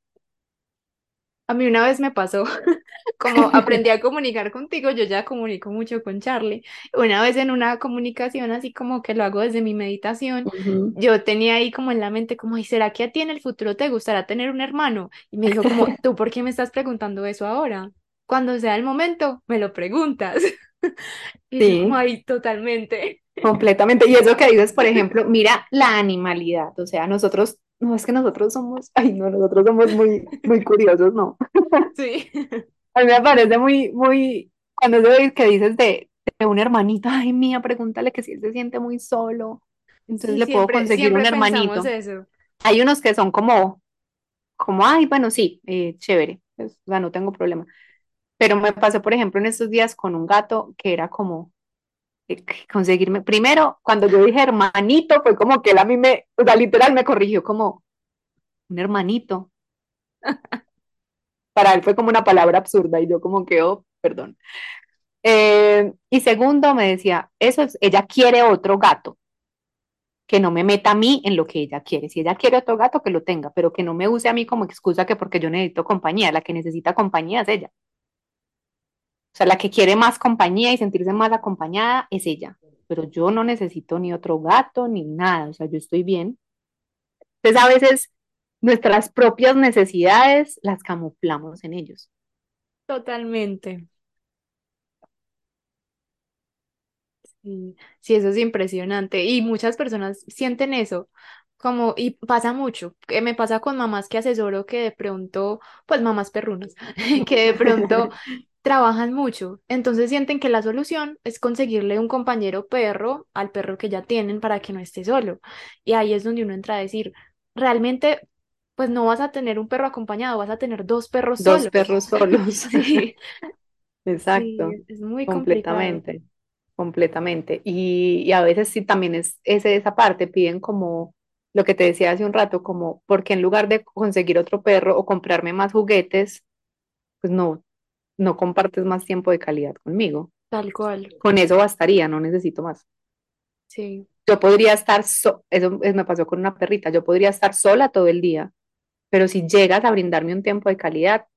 a mí una vez me pasó, como aprendí a comunicar contigo, yo ya comunico mucho con Charlie. Una vez en una comunicación, así como que lo hago desde mi meditación, yo tenía ahí como en la mente, como, ¿y será que a ti en el futuro te gustará tener un hermano? Y me dijo como, ¿tú por qué me estás preguntando eso ahora? Cuando sea el momento, me lo preguntas. Y yo Sí, ay, totalmente. completamente. Y eso que dices, por ejemplo, mira la animalidad, o sea, nosotros, no es que nosotros somos, ay, no, nosotros somos muy, muy curiosos, no. Sí, A mí me parece muy, muy, cuando eso que dices de, de un hermanito, ay, mía, pregúntale que si él se siente muy solo, entonces sí, le puedo conseguir un hermanito. eso. Hay unos que son como, como, ay, bueno, sí, eh, chévere, pues, o sea, no tengo problema. Pero me pasó, por ejemplo, en estos días con un gato que era como eh, conseguirme. Primero, cuando yo dije hermanito, fue como que él a mí me, o sea, literal me corrigió como un hermanito. Para él fue como una palabra absurda y yo como que, oh, perdón. Eh, y segundo, me decía, eso es, ella quiere otro gato, que no me meta a mí en lo que ella quiere. Si ella quiere otro gato, que lo tenga, pero que no me use a mí como excusa que porque yo necesito compañía, la que necesita compañía es ella. O sea, la que quiere más compañía y sentirse más acompañada es ella. Pero yo no necesito ni otro gato ni nada. O sea, yo estoy bien. Entonces, a veces nuestras propias necesidades las camuflamos en ellos. Totalmente. Sí, sí, eso es impresionante. Y muchas personas sienten eso, como, y pasa mucho, que me pasa con mamás que asesoro que de pronto, pues mamás perrunas, que de pronto trabajan mucho, entonces sienten que la solución es conseguirle un compañero perro al perro que ya tienen para que no esté solo. Y ahí es donde uno entra a decir, realmente, pues no vas a tener un perro acompañado, vas a tener dos perros Dos solos. perros solos. Sí, Exacto, sí, es muy complicado. completamente, completamente. Y, y a veces sí también es, es esa parte, piden como lo que te decía hace un rato, como porque en lugar de conseguir otro perro o comprarme más juguetes, pues no, no compartes más tiempo de calidad conmigo. Tal cual, Con eso bastaría, no necesito más. sí. Yo podría estar, so- eso es- me pasó con una perrita, yo podría estar sola todo el día, pero si llegas a brindarme un tiempo de calidad,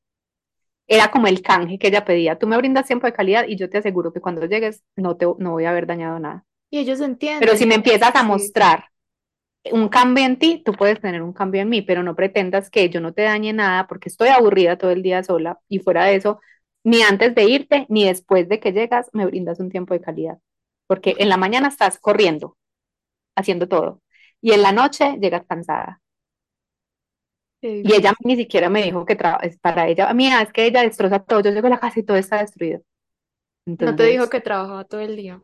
era como el canje que ella pedía, tú me brindas tiempo de calidad y yo te aseguro que cuando llegues no te no voy a haber dañado nada. Y ellos Pero si entienden, me empiezas a sí. mostrar un cambio en ti, tú puedes tener un cambio en mí, pero no pretendas que yo no te dañe nada porque estoy aburrida todo el día sola y fuera de eso, ni antes de irte, ni después de que llegas, me brindas un tiempo de calidad. Porque en la mañana estás corriendo, haciendo todo, y en la noche llegas cansada. Qué Y ella ni siquiera me dijo que es para ella, mira, es que ella destroza todo, yo llego a la casa y todo está destruido. No te dijo que trabajaba todo el día.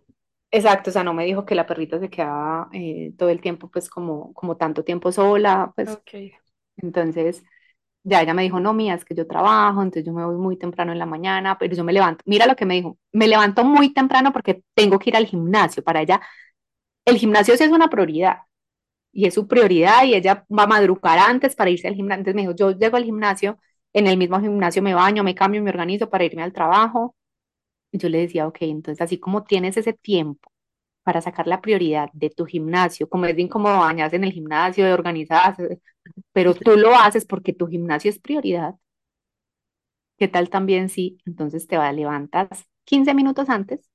exacto, o sea, no me dijo que la perrita se quedaba eh, todo el tiempo, pues como, como tanto tiempo sola, pues Ok. entonces ya ella me dijo, no, mía, es que yo trabajo, entonces yo me voy muy temprano en la mañana, pero yo me levanto, mira lo que me dijo, me levanto muy temprano porque tengo que ir al gimnasio, para ella, el gimnasio sí es una prioridad, y es su prioridad y ella va a madrugar antes para irse al gimnasio. Entonces me dijo, yo llego al gimnasio, en el mismo gimnasio me baño, me cambio, me organizo para irme al trabajo. Y yo le decía, ok, entonces así como tienes ese tiempo para sacar la prioridad de tu gimnasio, como es bien como bañarse en el gimnasio, de organizarse, pero tú lo haces porque tu gimnasio es prioridad. ¿Qué tal también si entonces te va, levantas 15 minutos antes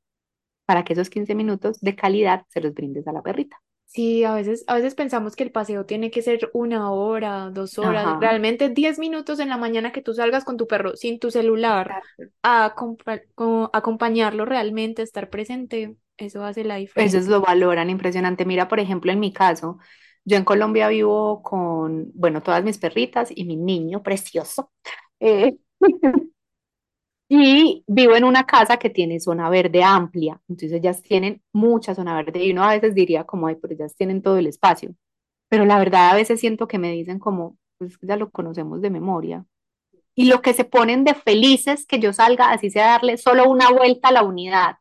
para que esos 15 minutos de calidad se los brindes a la perrita? Sí, a veces, a veces pensamos que el paseo tiene que ser una hora, dos horas, Ajá, realmente 10 minutos en la mañana que tú salgas con tu perro sin tu celular a acompa- co- acompañarlo realmente, estar presente, eso hace la Ellos diferencia. lo valoran impresionante. Mira, por ejemplo, en mi caso, yo en Colombia vivo con, bueno, todas mis perritas y mi niño precioso. Eh, y vivo en una casa que tiene zona verde amplia. Entonces ellas tienen mucha zona verde y uno a veces diría como, ay, pero ellas tienen todo el espacio. Pero la verdad a veces siento que me dicen como, pues ya lo conocemos de memoria. Y lo que se ponen de felices que yo salga, así sea darle solo una vuelta a la unidad.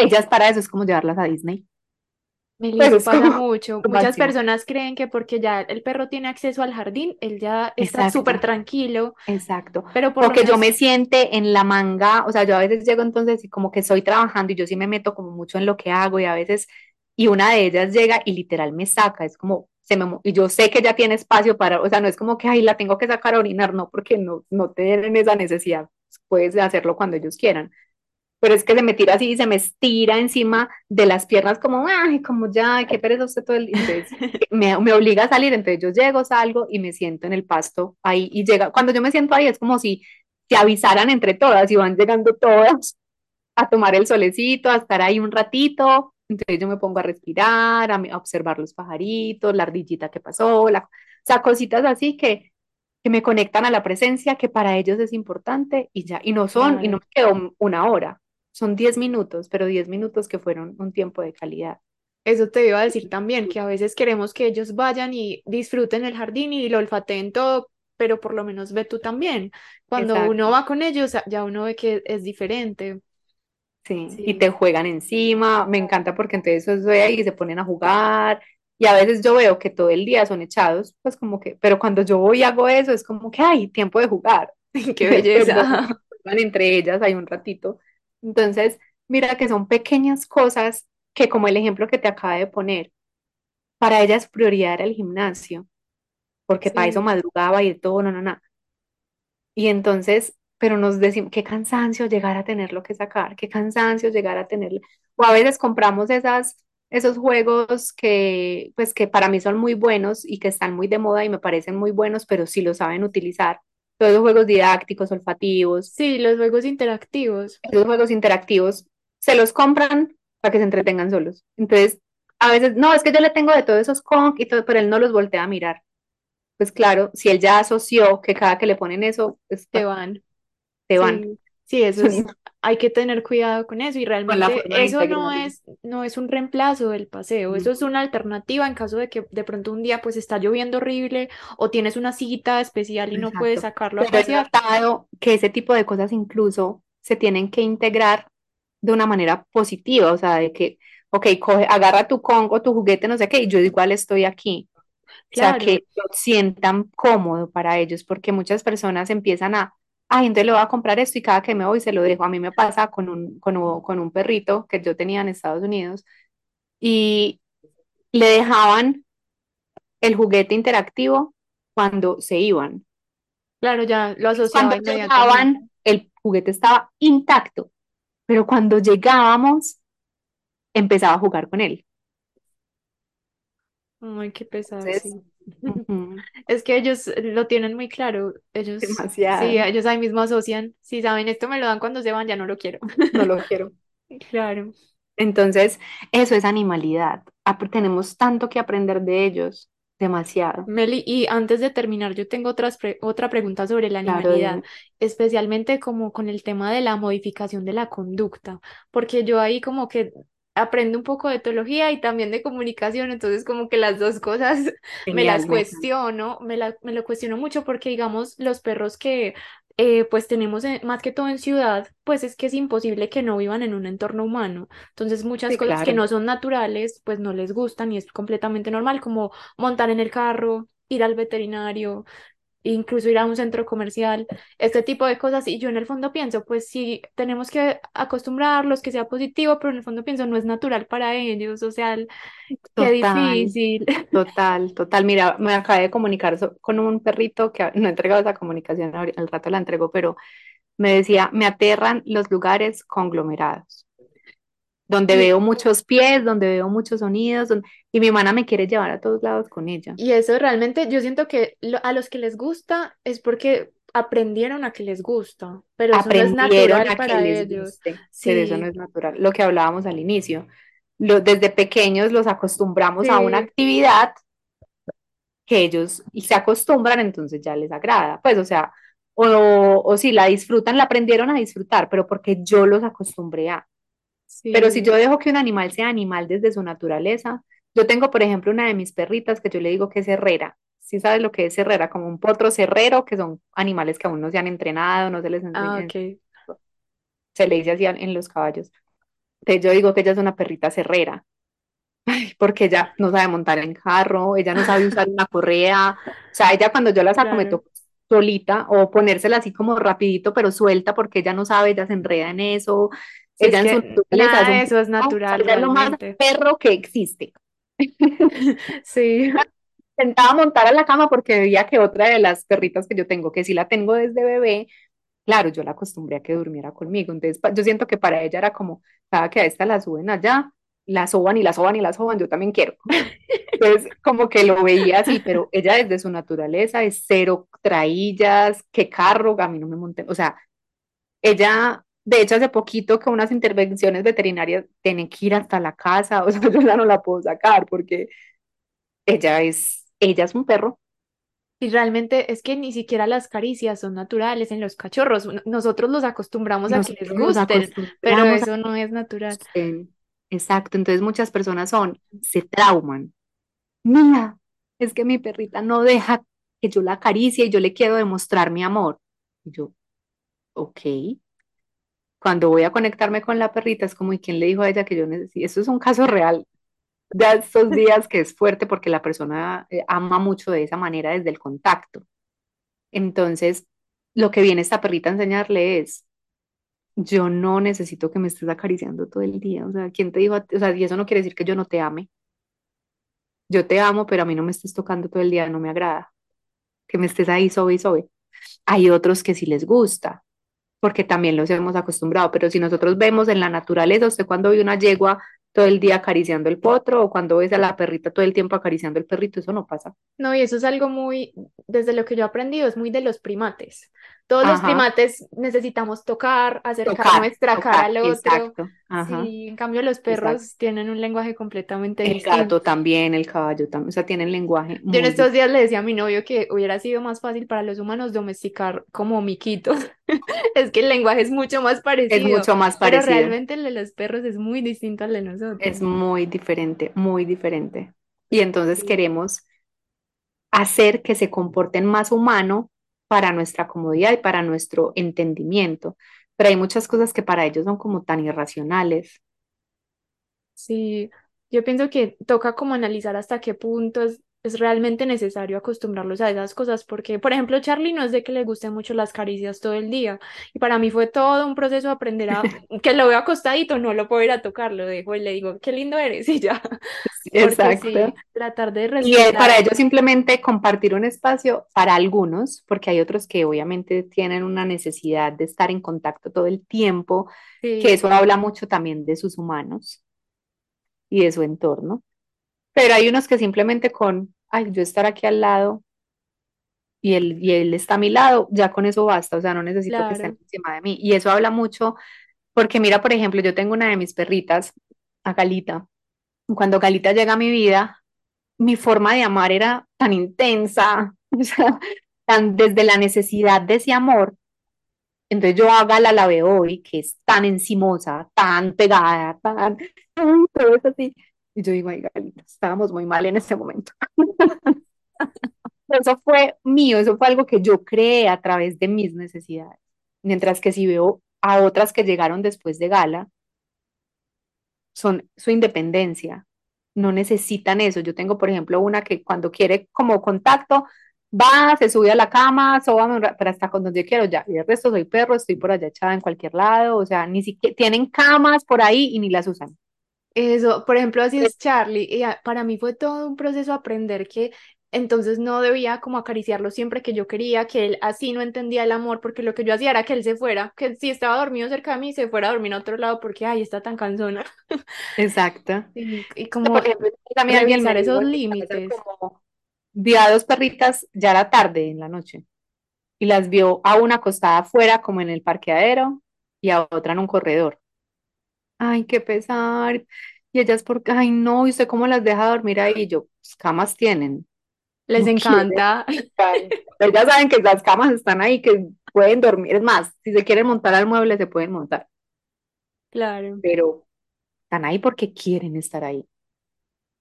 Ellas para eso es como llevarlas a Disney. Meli, Pues es pasa como mucho. Muchas personas creen que porque ya el perro tiene acceso al jardín, él ya está súper tranquilo, exacto. pero por O lo que yo me menos, siente en la manga, o sea, yo a veces llego entonces y como que estoy trabajando y yo sí me meto como mucho en lo que hago y a veces, y una de ellas llega y literal me saca, es como, se me, y yo sé que ya tiene espacio para, o sea, no es como que, ay, la tengo que sacar a orinar, no, porque no, no tienen esa necesidad, puedes hacerlo cuando ellos quieran. Pero es que se me tira así y se me estira encima de las piernas como, ay, como ya, qué pereza usted todo el día. Entonces me, me obliga a salir, entonces yo llego, salgo y me siento en el pasto ahí y llega, cuando yo me siento ahí es como si se avisaran entre todas y van llegando todas a tomar el solecito, a estar ahí un ratito. Entonces yo me pongo a respirar, a, a observar los pajaritos, la ardillita que pasó, la, o sea, cositas así que, que me conectan a la presencia, que para ellos es importante y ya, y no son, y no me quedo una hora, son 10 minutos, pero 10 minutos que fueron un tiempo de calidad. Eso te iba a decir también, que a veces queremos que ellos vayan y disfruten el jardín y lo olfateen todo, pero por lo menos ve tú también. Cuando uno va con ellos, ya uno ve que es diferente. Sí, y Sí, te juegan encima, me encanta porque entonces eso ve ahí y se ponen a jugar, y a veces yo veo que todo el día son echados, pues como que, pero cuando yo voy y hago eso es como que hay tiempo de jugar, qué belleza. juegan entre ellas hay un ratito. Entonces, mira que son pequeñas cosas que como el ejemplo que te acaba de poner, para ellas prioridad era el gimnasio, porque para eso Sí, madrugaba y todo, no, no, no. Y entonces, pero nos decimos, qué cansancio llegar a tenerlo que sacar, qué cansancio llegar a tenerlo. O a veces compramos esas, esos juegos que, pues, que para mí son muy buenos y que están muy de moda y me parecen muy buenos, pero si lo saben utilizar. Todos los juegos didácticos, olfativos, sí, los juegos interactivos. esos juegos interactivos, se los compran para que se entretengan solos. Entonces, a veces, no, es que yo le tengo de todos esos con y todo, pero él no los voltea a mirar. Pues claro, si él ya asoció que cada que le ponen eso, pues, Se van. te van. Sí, sí, eso es, hay que tener cuidado con eso y realmente eso no es, no es un reemplazo del paseo, eso es una alternativa en caso de que de pronto un día pues está lloviendo horrible o tienes una cita especial y no puedes Exacto. sacarlo a Pero he pasear. notado que ese tipo de cosas incluso se tienen que integrar de una manera positiva, o sea, de que, ok, coge, agarra tu Congo, tu juguete, no sé qué, y yo igual estoy aquí. O sea, Claro, que lo sientan cómodo para ellos, porque muchas personas empiezan a, ay, entonces le voy a comprar esto y cada que me voy se lo dejo. A mí me pasa con un, con un, con un perrito que yo tenía en Estados Unidos y le dejaban el juguete interactivo cuando se iban. Claro, ya lo asociaba Cuando llegaban, el juguete estaba intacto, pero cuando llegábamos, empezaba a jugar con él. Ay, qué pesado, Entonces, sí. Es que ellos lo tienen muy claro. Ellos, sí, demasiado, ellos ahí mismo asocian. Si saben, esto me lo dan cuando se van, ya no lo quiero. no lo quiero. Claro. Entonces, eso es animalidad. Ap- Tenemos tanto que aprender de ellos, demasiado. Meli, y antes de terminar, yo tengo otras pre- otra pregunta sobre la animalidad, especialmente como con el tema de la modificación de la conducta, porque yo ahí como que aprendo un poco de etología y también de comunicación, entonces como que las dos cosas me las Genial, me encanta. cuestiono, me, la- me lo cuestiono mucho porque digamos los perros que eh, pues tenemos en- más que todo en ciudad, pues es que es imposible que no vivan en un entorno humano, entonces muchas Sí, cosas que no son naturales pues no les gustan y es completamente normal como montar en el carro, ir al veterinario, incluso ir a un centro comercial, este tipo de cosas. Y yo en el fondo pienso, pues sí, tenemos que acostumbrarlos, que sea positivo, pero en el fondo pienso, no es natural para ellos, o sea, qué difícil. total, total. Mira, me acabé de comunicar con un perrito que no he entregado esa comunicación, al rato la entrego, pero me decía, me aterran los lugares conglomerados, donde veo muchos pies, donde veo muchos sonidos, donde- y mi hermana me quiere llevar a todos lados con ella. y eso realmente, yo siento que lo- a los que les gusta es porque aprendieron a que les gusta, pero eso no es natural a que para les ellos. guste, pero eso no Sí, es natural. Lo que hablábamos al inicio, lo- desde pequeños los acostumbramos a una sí, actividad que ellos y se acostumbran, entonces ya les agrada. Pues, o sea, o, o si la disfrutan, la aprendieron a disfrutar, pero porque yo los acostumbré a. Pero si yo dejo que un animal sea animal desde su naturaleza, yo tengo, por ejemplo, una de mis perritas que yo le digo que es herrera. ¿Sí sabes lo que es herrera? Como un potro cerrero, que son animales que aún no se han entrenado, no se les Ah, enseña, ok. se le dice así en los caballos. Entonces yo digo que ella es una perrita cerrera. porque ella no sabe montar en carro, ella no sabe usar una correa, o sea, ella cuando yo la saco me Claro. toca solita o ponérsela así como rapidito, pero suelta porque ella no sabe, ella se enreda en eso, Si es ella en su que naturaleza nada de eso es natural es lo más perro que existe. Sí. Intentaba montar a la cama porque veía que otra de las perritas que yo tengo, que sí la tengo desde bebé, claro, yo la acostumbré a que durmiera conmigo, entonces yo siento que para ella era como, cada que a esta la suben allá, la soban y la soban y la soban, yo también quiero. Entonces, como que lo veía así, pero ella desde su naturaleza es cero traillas, qué carro, a mí no me monté, o sea, ella, de hecho, hace poquito que unas intervenciones veterinarias tienen que ir hasta la casa, o sea, yo ya no la puedo sacar porque ella es, ella es un perro, Y realmente es que ni siquiera las caricias son naturales en los cachorros. Nosotros los acostumbramos a que les nosotros gusten, pero eso no es natural. Exacto, entonces muchas personas son, se trauman. Mira, es que mi perrita no deja que yo la acaricie y yo le quiero demostrar mi amor. Y yo, ok. Cuando voy a conectarme con la perrita, es como, ¿y quién le dijo a ella que yo necesito? Eso es un caso real de estos días que es fuerte porque la persona eh, ama mucho de esa manera desde el contacto. Entonces, lo que viene esta perrita a enseñarle es, yo no necesito que me estés acariciando todo el día. O sea, ¿quién te dijo? O sea, y eso no quiere decir que yo no te ame. Yo te amo, pero a mí no me estés tocando todo el día, no me agrada. Que me estés ahí sobe y sobe. Hay otros que sí les gusta, porque también los hemos acostumbrado, pero si nosotros vemos en la naturaleza, usted cuando ve una yegua todo el día acariciando el potro o cuando ves a la perrita todo el tiempo acariciando el perrito, eso no pasa. No, y eso es algo muy, desde lo que yo he aprendido, es muy de los primates. Todos los primates necesitamos tocar, acercar tocar, nuestra cara tocar, al otro. Sí, en cambio los exacto. perros tienen un lenguaje completamente El distinto. gato también, el caballo también, o sea, tienen lenguaje Yo en estos días le decía a mi novio que hubiera sido más fácil para los humanos domesticar como miquitos. Es que el lenguaje es mucho más Es parecido, mucho más pero parecido, realmente el de los perros es muy distinto al de es nosotros. muy diferente, muy diferente. Y entonces Sí. queremos hacer que se comporten más humano para nuestra comodidad y para nuestro entendimiento. Pero hay muchas cosas que para ellos son como tan irracionales. Sí, yo pienso que toca como analizar hasta qué punto es realmente necesario acostumbrarlos a esas cosas porque, por ejemplo, Charlie no es de que le gusten mucho las caricias todo el día y para mí fue todo un proceso aprender a que lo veo acostadito, no lo puedo ir a tocar, lo dejo y le digo, qué lindo eres y ya, Exacto. sí, tratar de Y eh, para respetar, ellos simplemente compartir un espacio para algunos, porque hay otros que obviamente tienen una necesidad de estar en contacto todo el tiempo, que eso habla mucho también de sus humanos y de su entorno. Pero hay unos que simplemente con, ay, yo estar aquí al lado y él, y él está a mi lado, ya con eso basta, o sea, no necesito que estén encima de mí. Y eso habla mucho, porque mira, por ejemplo, yo tengo una de mis perritas, a Galita. Cuando Galita llega a mi vida, mi forma de amar era tan intensa, o sea, tan desde la necesidad de ese amor. Entonces yo a Gala la veo hoy, que es tan encimosa, tan pegada, tan, todo es así. Y yo digo, ay, Galita, estábamos muy mal en ese momento. Eso fue mío, eso fue algo que yo creé a través de mis necesidades. Mientras que si veo a otras que llegaron después de Gala, son su independencia, no necesitan eso. Yo tengo, por ejemplo, una que cuando quiere como contacto, va, se sube a la cama, ra- pero hasta cuando yo quiero ya. Y el resto soy perro, estoy por allá echada en cualquier lado, o sea, ni siquiera tienen camas por ahí y ni las usan. Eso, por ejemplo, así es Charlie y para mí fue todo un proceso aprender que entonces no debía como acariciarlo siempre que yo quería, que él así no entendía el amor porque lo que yo hacía era que él se fuera, que si estaba dormido cerca de mí, se fuera a dormir a otro lado porque, ay, está tan cansona. Exacto. Y, y como alguien me revisar esos límites. como, vi a dos perritas, ya era tarde en la noche, y las vio a una acostada afuera como en el parqueadero y a otra en un corredor. Ay, qué pesar. Y ellas porque, ay, no, ¿y usted cómo las deja dormir ahí? Y yo, pues, camas tienen, Les no quieren. encanta. Ellas saben que las camas están ahí, que pueden dormir. Es más, si se quieren montar al mueble, se pueden montar, claro. pero están ahí porque quieren estar ahí.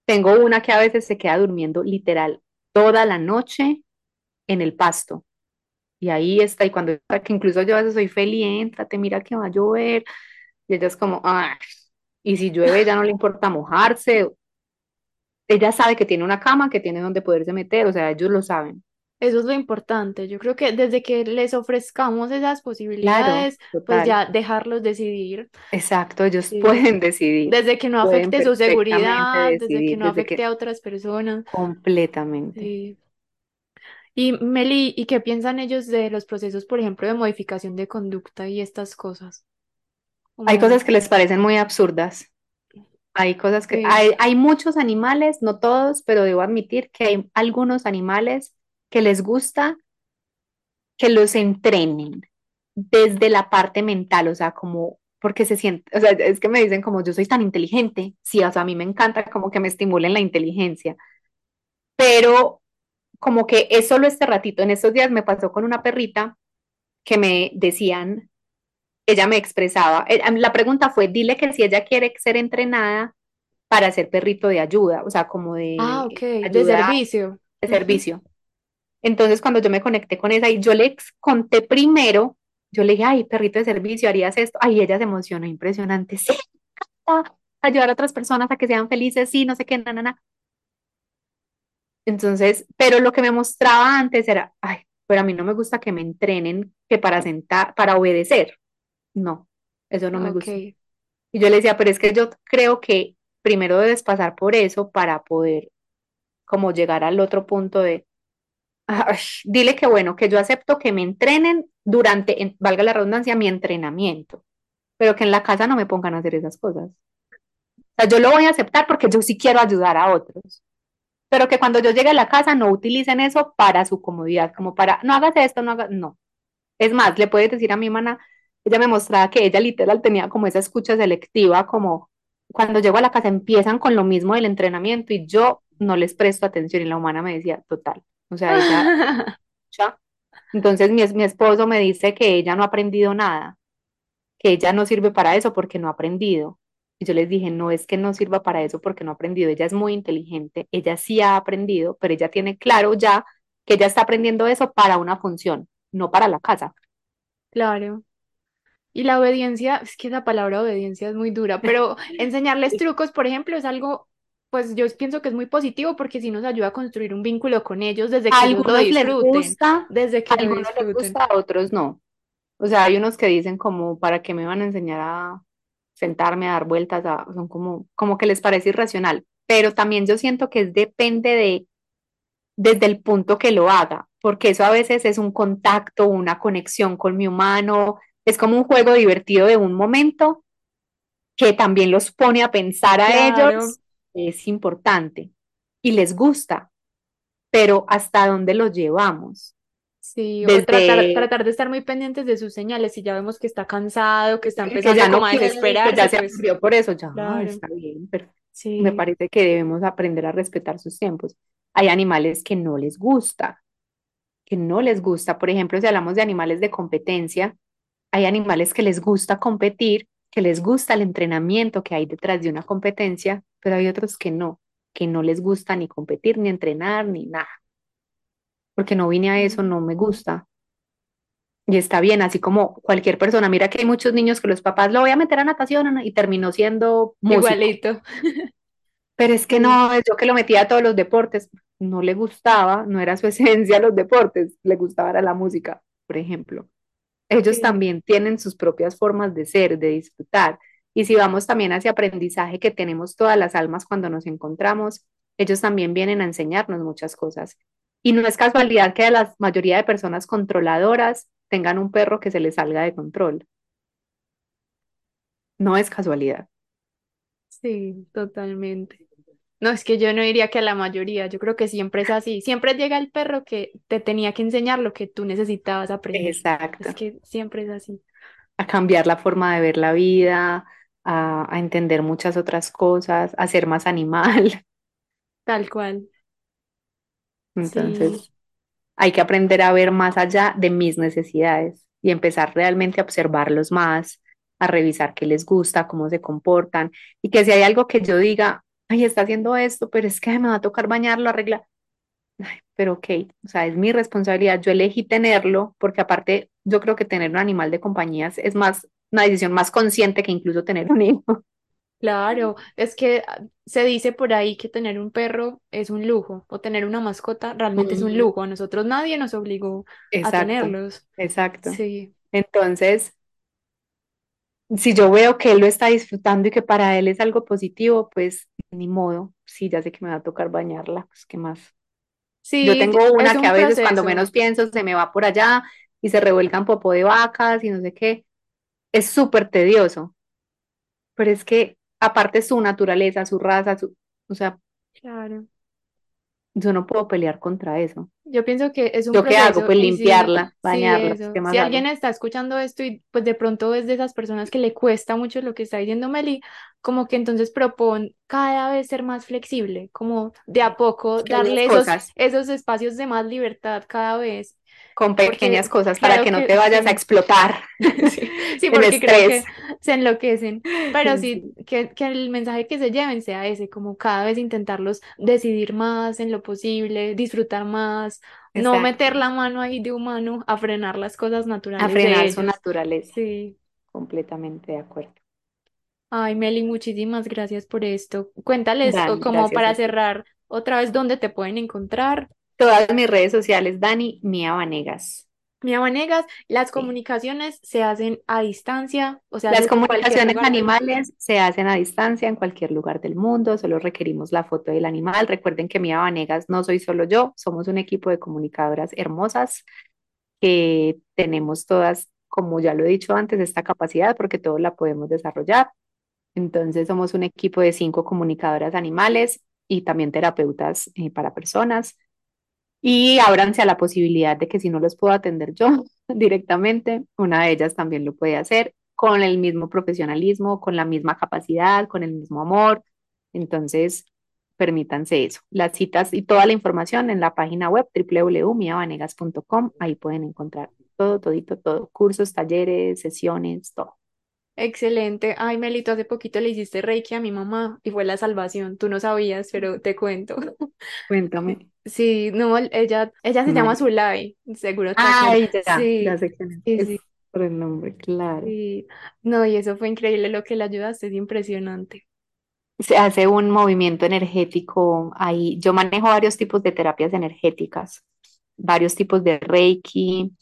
Tengo una que a veces se queda durmiendo literal toda la noche en el pasto. Y ahí está, y cuando que incluso yo a veces soy feliz, éntrate, mira que va a llover. Y ella es como, ay, y si llueve, ya no le importa mojarse. Ella sabe que tiene una cama, que tiene donde poderse meter, o sea, ellos lo saben. Eso es lo importante. Yo creo que desde que les ofrezcamos esas Claro, posibilidades, pues ya dejarlos decidir. Exacto, ellos Sí. pueden decidir, Desde que no afecte su seguridad, desde que no desde afecte que a otras personas. completamente. Sí. Y Meli, ¿y qué piensan ellos de los procesos, por ejemplo, de modificación de conducta y estas cosas? Hay cosas que les parecen muy absurdas. Hay cosas que, sí. hay, hay muchos animales, no todos, pero debo admitir que hay algunos animales que les gusta que los entrenen desde la parte mental, o sea, como, porque se siente, o sea, es que me dicen como yo soy tan inteligente, sí, o sea, a mí me encanta como que me estimulen la inteligencia, pero como que es solo este ratito, en estos días me pasó con una perrita que me decían, ella me expresaba, eh, la pregunta fue, dile que si ella quiere ser entrenada para ser perrito de ayuda, o sea, como Ah, de de ayuda servicio. de Ujú. servicio. Entonces, cuando yo me conecté con esa y yo le conté primero, yo le dije, ay, perrito de servicio, harías esto. Ay, ella se emocionó, impresionante. Sí, ah, ayudar a otras personas a que sean felices, sí, no sé qué, na, na, na. Entonces, pero lo que me mostraba antes era, ay, pero a mí no me gusta que me entrenen que para sentar, para obedecer. No, eso no me gusta. Y yo le decía, pero es que yo creo que primero debes pasar por eso para poder como llegar al otro punto de Ay, dile que bueno, que yo acepto que me entrenen durante, en- valga la redundancia, mi entrenamiento, pero que en la casa no me pongan a hacer esas cosas. O sea, yo lo voy a aceptar porque yo sí quiero ayudar a otros, pero que cuando yo llegue a la casa no utilicen eso para su comodidad, como para, no hagas esto, no hagas, no. Es más, le puedes decir a mi hermana, ella me mostraba que ella literal tenía como esa escucha selectiva, como cuando llego a la casa empiezan con lo mismo del entrenamiento y yo no les presto atención y la humana me decía, total. O sea, ella entonces mi, mi esposo me dice que ella no ha aprendido nada, que ella no sirve para eso porque no ha aprendido. Y yo les dije, no es que no sirva para eso porque no ha aprendido, ella es muy inteligente, ella sí ha aprendido, pero ella tiene claro ya que ella está aprendiendo eso para una función, no para la casa. claro. Y la obediencia, es que esa palabra obediencia es muy dura, pero enseñarles trucos, por ejemplo, es algo, pues yo pienso que es muy positivo porque sí nos ayuda a construir un vínculo con ellos desde que ellos lo algunos les gusta, desde a que lo algunos les gusta, a otros no. O sea, hay unos que dicen como, ¿para qué me van a enseñar a sentarme a dar vueltas? A- son como, como que les parece irracional. Pero también yo siento que es depende de, desde el punto que lo haga, porque eso a veces es un contacto, una conexión con mi humano, es como un juego divertido de un momento que también los pone a pensar a Claro, ellos, es importante y les gusta, pero ¿hasta dónde los llevamos? sí, o tratar, tratar de estar muy pendientes de sus señales. Si ya vemos que está cansado, que está que ya empezando como no a que ya desesperarse, se pues por eso, ya claro, está bien, pero me sí, parece que debemos aprender a respetar sus tiempos. Hay animales que no les gusta, que no les gusta. Por ejemplo, si hablamos de animales de competencia, hay animales que les gusta competir, que les gusta el entrenamiento que hay detrás de una competencia, pero hay otros que no, que no les gusta ni competir, ni entrenar, ni nada, porque no vine a eso, mm, no me gusta. Y está bien, así como cualquier persona. Mira que hay muchos niños que los papás lo voy a meter a natación Ana", y terminó siendo músico. igualito, Pero es que no, yo que lo metía a todos los deportes, no le gustaba, no era su esencia los deportes, le gustaba era la música, por ejemplo. Ellos sí, también tienen sus propias formas de ser, de disfrutar. Y si vamos también hacia aprendizaje que tenemos todas las almas cuando nos encontramos, ellos también vienen a enseñarnos muchas cosas. Y no es casualidad que la mayoría de personas controladoras tengan un perro que se les salga de control. No es casualidad. sí, totalmente. No, es que yo no diría que a la mayoría, yo creo que siempre es así. Siempre llega el perro que te tenía que enseñar lo que tú necesitabas aprender. Es Exacto. que siempre es así, A cambiar la forma de ver la vida, a, a entender muchas otras cosas, a ser más animal. tal cual. Sí, Entonces, Hay que aprender a ver más allá de mis necesidades y empezar realmente a observarlos más, a revisar qué les gusta, cómo se comportan y que si hay algo que yo diga, ay, está haciendo esto, pero es que me va a tocar bañarlo, arreglar, pero ok, o sea, es mi responsabilidad, yo elegí tenerlo porque aparte yo creo que tener un animal de compañías es más una decisión más consciente que incluso tener un hijo. claro. Es que ah, se dice por ahí que tener un perro es un lujo o tener una mascota realmente es un lujo. A nosotros nadie nos obligó a tenerlos. exacto. Sí, Entonces, si yo veo que él lo está disfrutando y que para él es algo positivo, pues ni modo, sí, ya sé que me va a tocar bañarla, pues qué más. Yo sí, tengo es una que un a veces cuando menos pienso se me va por allá y se revuelcan popó de vacas y no sé qué. Es súper tedioso, pero es que aparte su naturaleza, su raza, su, o sea, Claro. yo no puedo pelear contra eso. Yo pienso que es un ¿Yo qué hago? Pues sí, limpiarla, sí, bañarla. ¿qué Si más alguien hago? está escuchando esto y pues de pronto es de esas personas que le cuesta mucho lo que está diciendo Meli, como que entonces propon cada vez ser más flexible, como de a poco darle esos, esos espacios de más libertad cada vez, con pequeñas porque cosas para claro que no que te vayas a sí. explotar Sí, sí, porque creo que estrés. se enloquecen, pero sí Sí, que, que el mensaje que se lleven sea ese, como cada vez intentarlos decidir más en lo posible, disfrutar más, no exacto. meter la mano ahí de humano a frenar las cosas A naturales de frenar su ellos. naturaleza. Sí. Completamente de acuerdo. Ay, Meli, muchísimas gracias por esto. Cuéntales, Dani, como para a cerrar otra vez, dónde te pueden encontrar. Todas mis redes sociales, Dani Mía Vanegas. Mía Vanegas, las Sí. comunicaciones se hacen a distancia o se Las comunicaciones animales se hacen a distancia en cualquier lugar del mundo, solo requerimos la foto del animal. Recuerden que Mía Vanegas no soy solo yo, somos un equipo de comunicadoras hermosas que tenemos todas, como ya lo he dicho antes, esta capacidad porque todos la podemos desarrollar. Entonces somos un equipo de cinco comunicadoras animales y también terapeutas eh, para personas. Y ábranse a la posibilidad de que si no los puedo atender yo directamente, una de ellas también lo puede hacer con el mismo profesionalismo, con la misma capacidad, con el mismo amor. Entonces, permítanse eso. Las citas y toda la información en la página web www.miavanegas.com. Ahí pueden encontrar todo, todito, todo. Cursos, talleres, sesiones, todo. Excelente. Ay, Melito, hace poquito le hiciste Reiki a mi mamá y fue la salvación. Tú no sabías, pero te cuento. Cuéntame. Sí, no, ella, ella se llama. Zulay, seguro. Ay, ya, ya Sí, sé quién es. sí, sí, Es por el nombre, claro. sí. No, y eso fue increíble lo que le ayudaste, es impresionante. se hace un movimiento energético ahí. Yo manejo varios tipos de terapias energéticas, varios tipos de Reiki.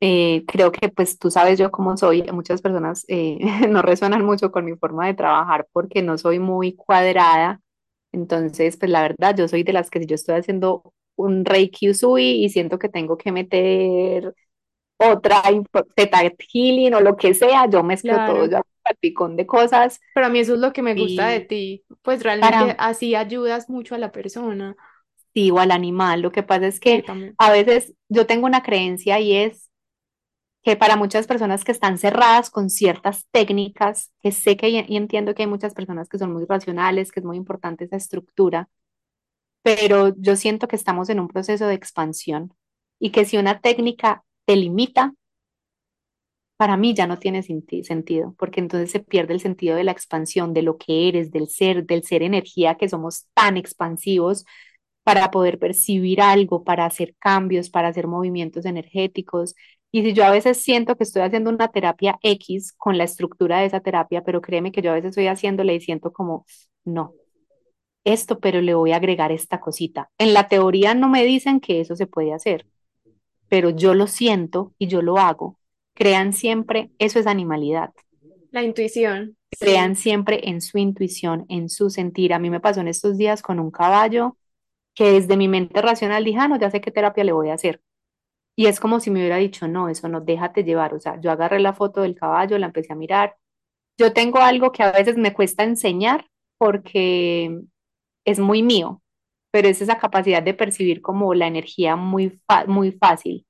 Eh, creo que pues tú sabes yo cómo soy, muchas personas eh, no resuenan mucho con mi forma de trabajar porque no soy muy cuadrada. Entonces, pues la verdad, yo soy de las que si yo estoy haciendo un Reiki Usui y siento que tengo que meter otra Theta Healing o lo que sea, yo mezclo todo, Claro. yo hago un salpicón de cosas Pero a mí eso es lo que me gusta de ti, pues realmente para así ayudas mucho a la persona. sí, o al animal. Lo que pasa es que a veces yo tengo una creencia y es que para muchas personas que están cerradas con ciertas técnicas, que sé que y entiendo que hay muchas personas que son muy racionales, que es muy importante esa estructura, pero yo siento que estamos en un proceso de expansión y que si una técnica te limita, para mí ya no tiene senti- sentido, porque entonces se pierde el sentido de la expansión, de lo que eres, del ser, del ser energía, que somos tan expansivos para poder percibir algo, para hacer cambios, para hacer movimientos energéticos. Y si yo a veces siento que estoy haciendo una terapia X con la estructura de esa terapia, pero créeme que yo a veces estoy haciéndole y siento como, no, esto, pero le voy a agregar esta cosita. En la teoría no me dicen que eso se puede hacer, pero yo lo siento y yo lo hago. Crean siempre, eso es animalidad. La intuición, Crean sí. siempre en su intuición, en su sentir. A mí me pasó en estos días con un caballo que desde mi mente racional dije, ah, no, ya sé qué terapia le voy a hacer. Y es como si me hubiera dicho, no, eso no, déjate llevar. O sea, yo agarré la foto del caballo, la empecé a mirar. Yo tengo algo que a veces me cuesta enseñar porque es muy mío, pero es esa capacidad de percibir como la energía muy, muy fácil.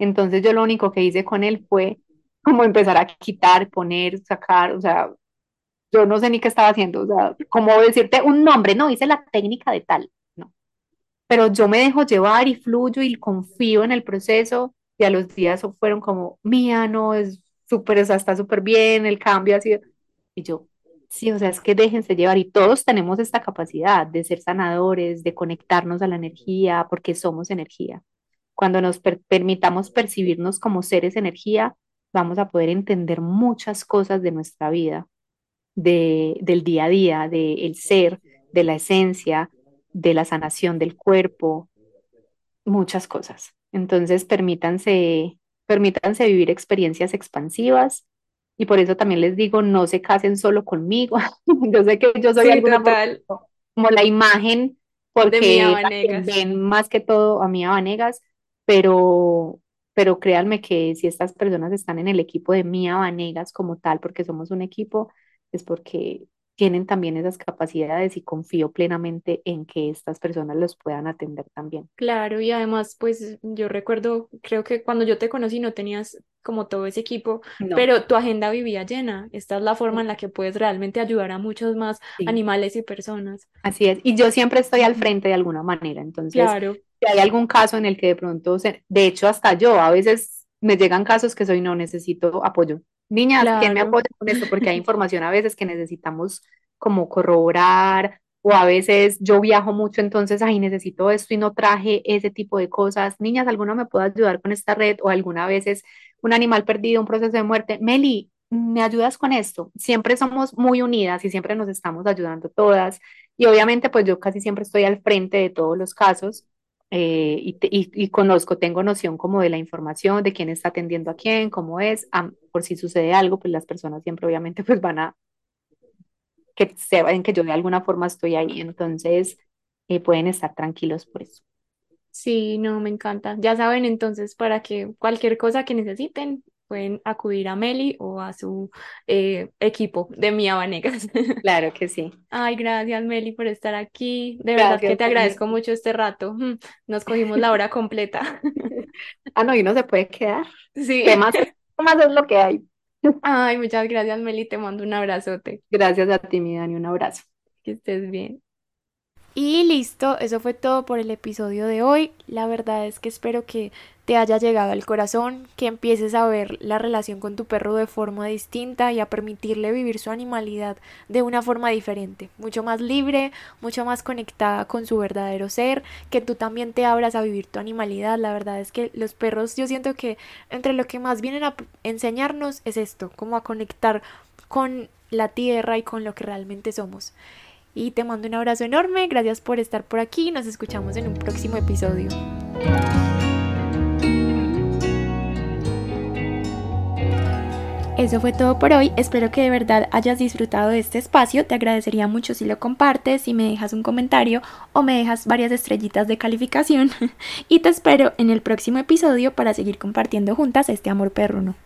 Entonces yo lo único que hice con él fue como empezar a quitar, poner, sacar, o sea, yo no sé ni qué estaba haciendo, o sea, como decirte un nombre, no, hice la técnica de tal, pero yo me dejo llevar y fluyo y confío en el proceso y a los días fueron como, mía, no, es súper, o sea, está súper bien, el cambio ha sido, y yo, sí, o sea, es que déjense llevar y todos tenemos esta capacidad de ser sanadores, de conectarnos a la energía, porque somos energía. Cuando nos per- permitamos percibirnos como seres energía, vamos a poder entender muchas cosas de nuestra vida, de, del día a día, del ser, de la esencia, de la sanación del cuerpo, muchas cosas. Entonces, permítanse, permítanse vivir experiencias expansivas y por eso también les digo, no se casen solo conmigo. Yo sé que yo soy Sí, alguna forma total. como la imagen, porque ven más que todo a Mía Vanegas, pero, pero créanme que si estas personas están en el equipo de Mía Vanegas como tal, porque somos un equipo, es porque tienen también esas capacidades y confío plenamente en que estas personas los puedan atender también. Claro, y además, pues yo recuerdo, creo que cuando yo te conocí no tenías como todo ese equipo, No, pero tu agenda vivía llena. Esta es la forma en la que puedes realmente ayudar a muchos más sí, animales y personas. así es. Y yo siempre estoy al frente de alguna manera, entonces, Claro, si hay algún caso en el que de pronto, se- de hecho, hasta yo, a veces me llegan casos que soy, no, necesito apoyo. Niñas, ¿quién me claro. apoya con esto? Porque hay información a veces que necesitamos como corroborar, o a veces yo viajo mucho, entonces, ay, necesito esto y no traje ese tipo de cosas. Niñas, ¿alguno me puede ayudar con esta red? O alguna vez es un animal perdido, un proceso de muerte. Meli, ¿me ayudas con esto? Siempre somos muy unidas y siempre nos estamos ayudando todas. Y obviamente, pues yo casi siempre estoy al frente de todos los casos eh, y, y- conozco, tengo noción como de la información, de quién está atendiendo a quién, cómo es, am- por si sucede algo, pues las personas siempre obviamente pues van a que sepan que yo de alguna forma estoy ahí, entonces eh, pueden estar tranquilos por eso. Sí, no, me encanta. Ya saben, entonces, para que cualquier cosa que necesiten, pueden acudir a Meli o a su eh, equipo de Mía Vanegas. Claro que sí. Ay, gracias, Meli, por estar aquí. De verdad que te agradezco mucho este rato. Mm, Nos cogimos la hora completa. Ah, no, y no se puede quedar. Sí. Temas, temas es lo que hay. Ay, muchas gracias, Meli. Te mando un abrazote. Gracias a ti, mi Dani, un abrazo. Que estés bien. Y listo, eso fue todo por el episodio de hoy. La verdad es que espero que te haya llegado al corazón, que empieces a ver la relación con tu perro de forma distinta y a permitirle vivir su animalidad de una forma diferente, mucho más libre, mucho más conectada con su verdadero ser, que tú también te abras a vivir tu animalidad. La verdad es que los perros yo siento que entre lo que más vienen a enseñarnos es esto, como a conectar con la tierra y con lo que realmente somos. Y te mando un abrazo enorme, gracias por estar por aquí, nos escuchamos en un próximo episodio. Eso fue todo por hoy, espero que de verdad hayas disfrutado de este espacio, te agradecería mucho si lo compartes, si me dejas un comentario o me dejas varias estrellitas de calificación. Y te espero en el próximo episodio para seguir compartiendo juntas este amor perruno.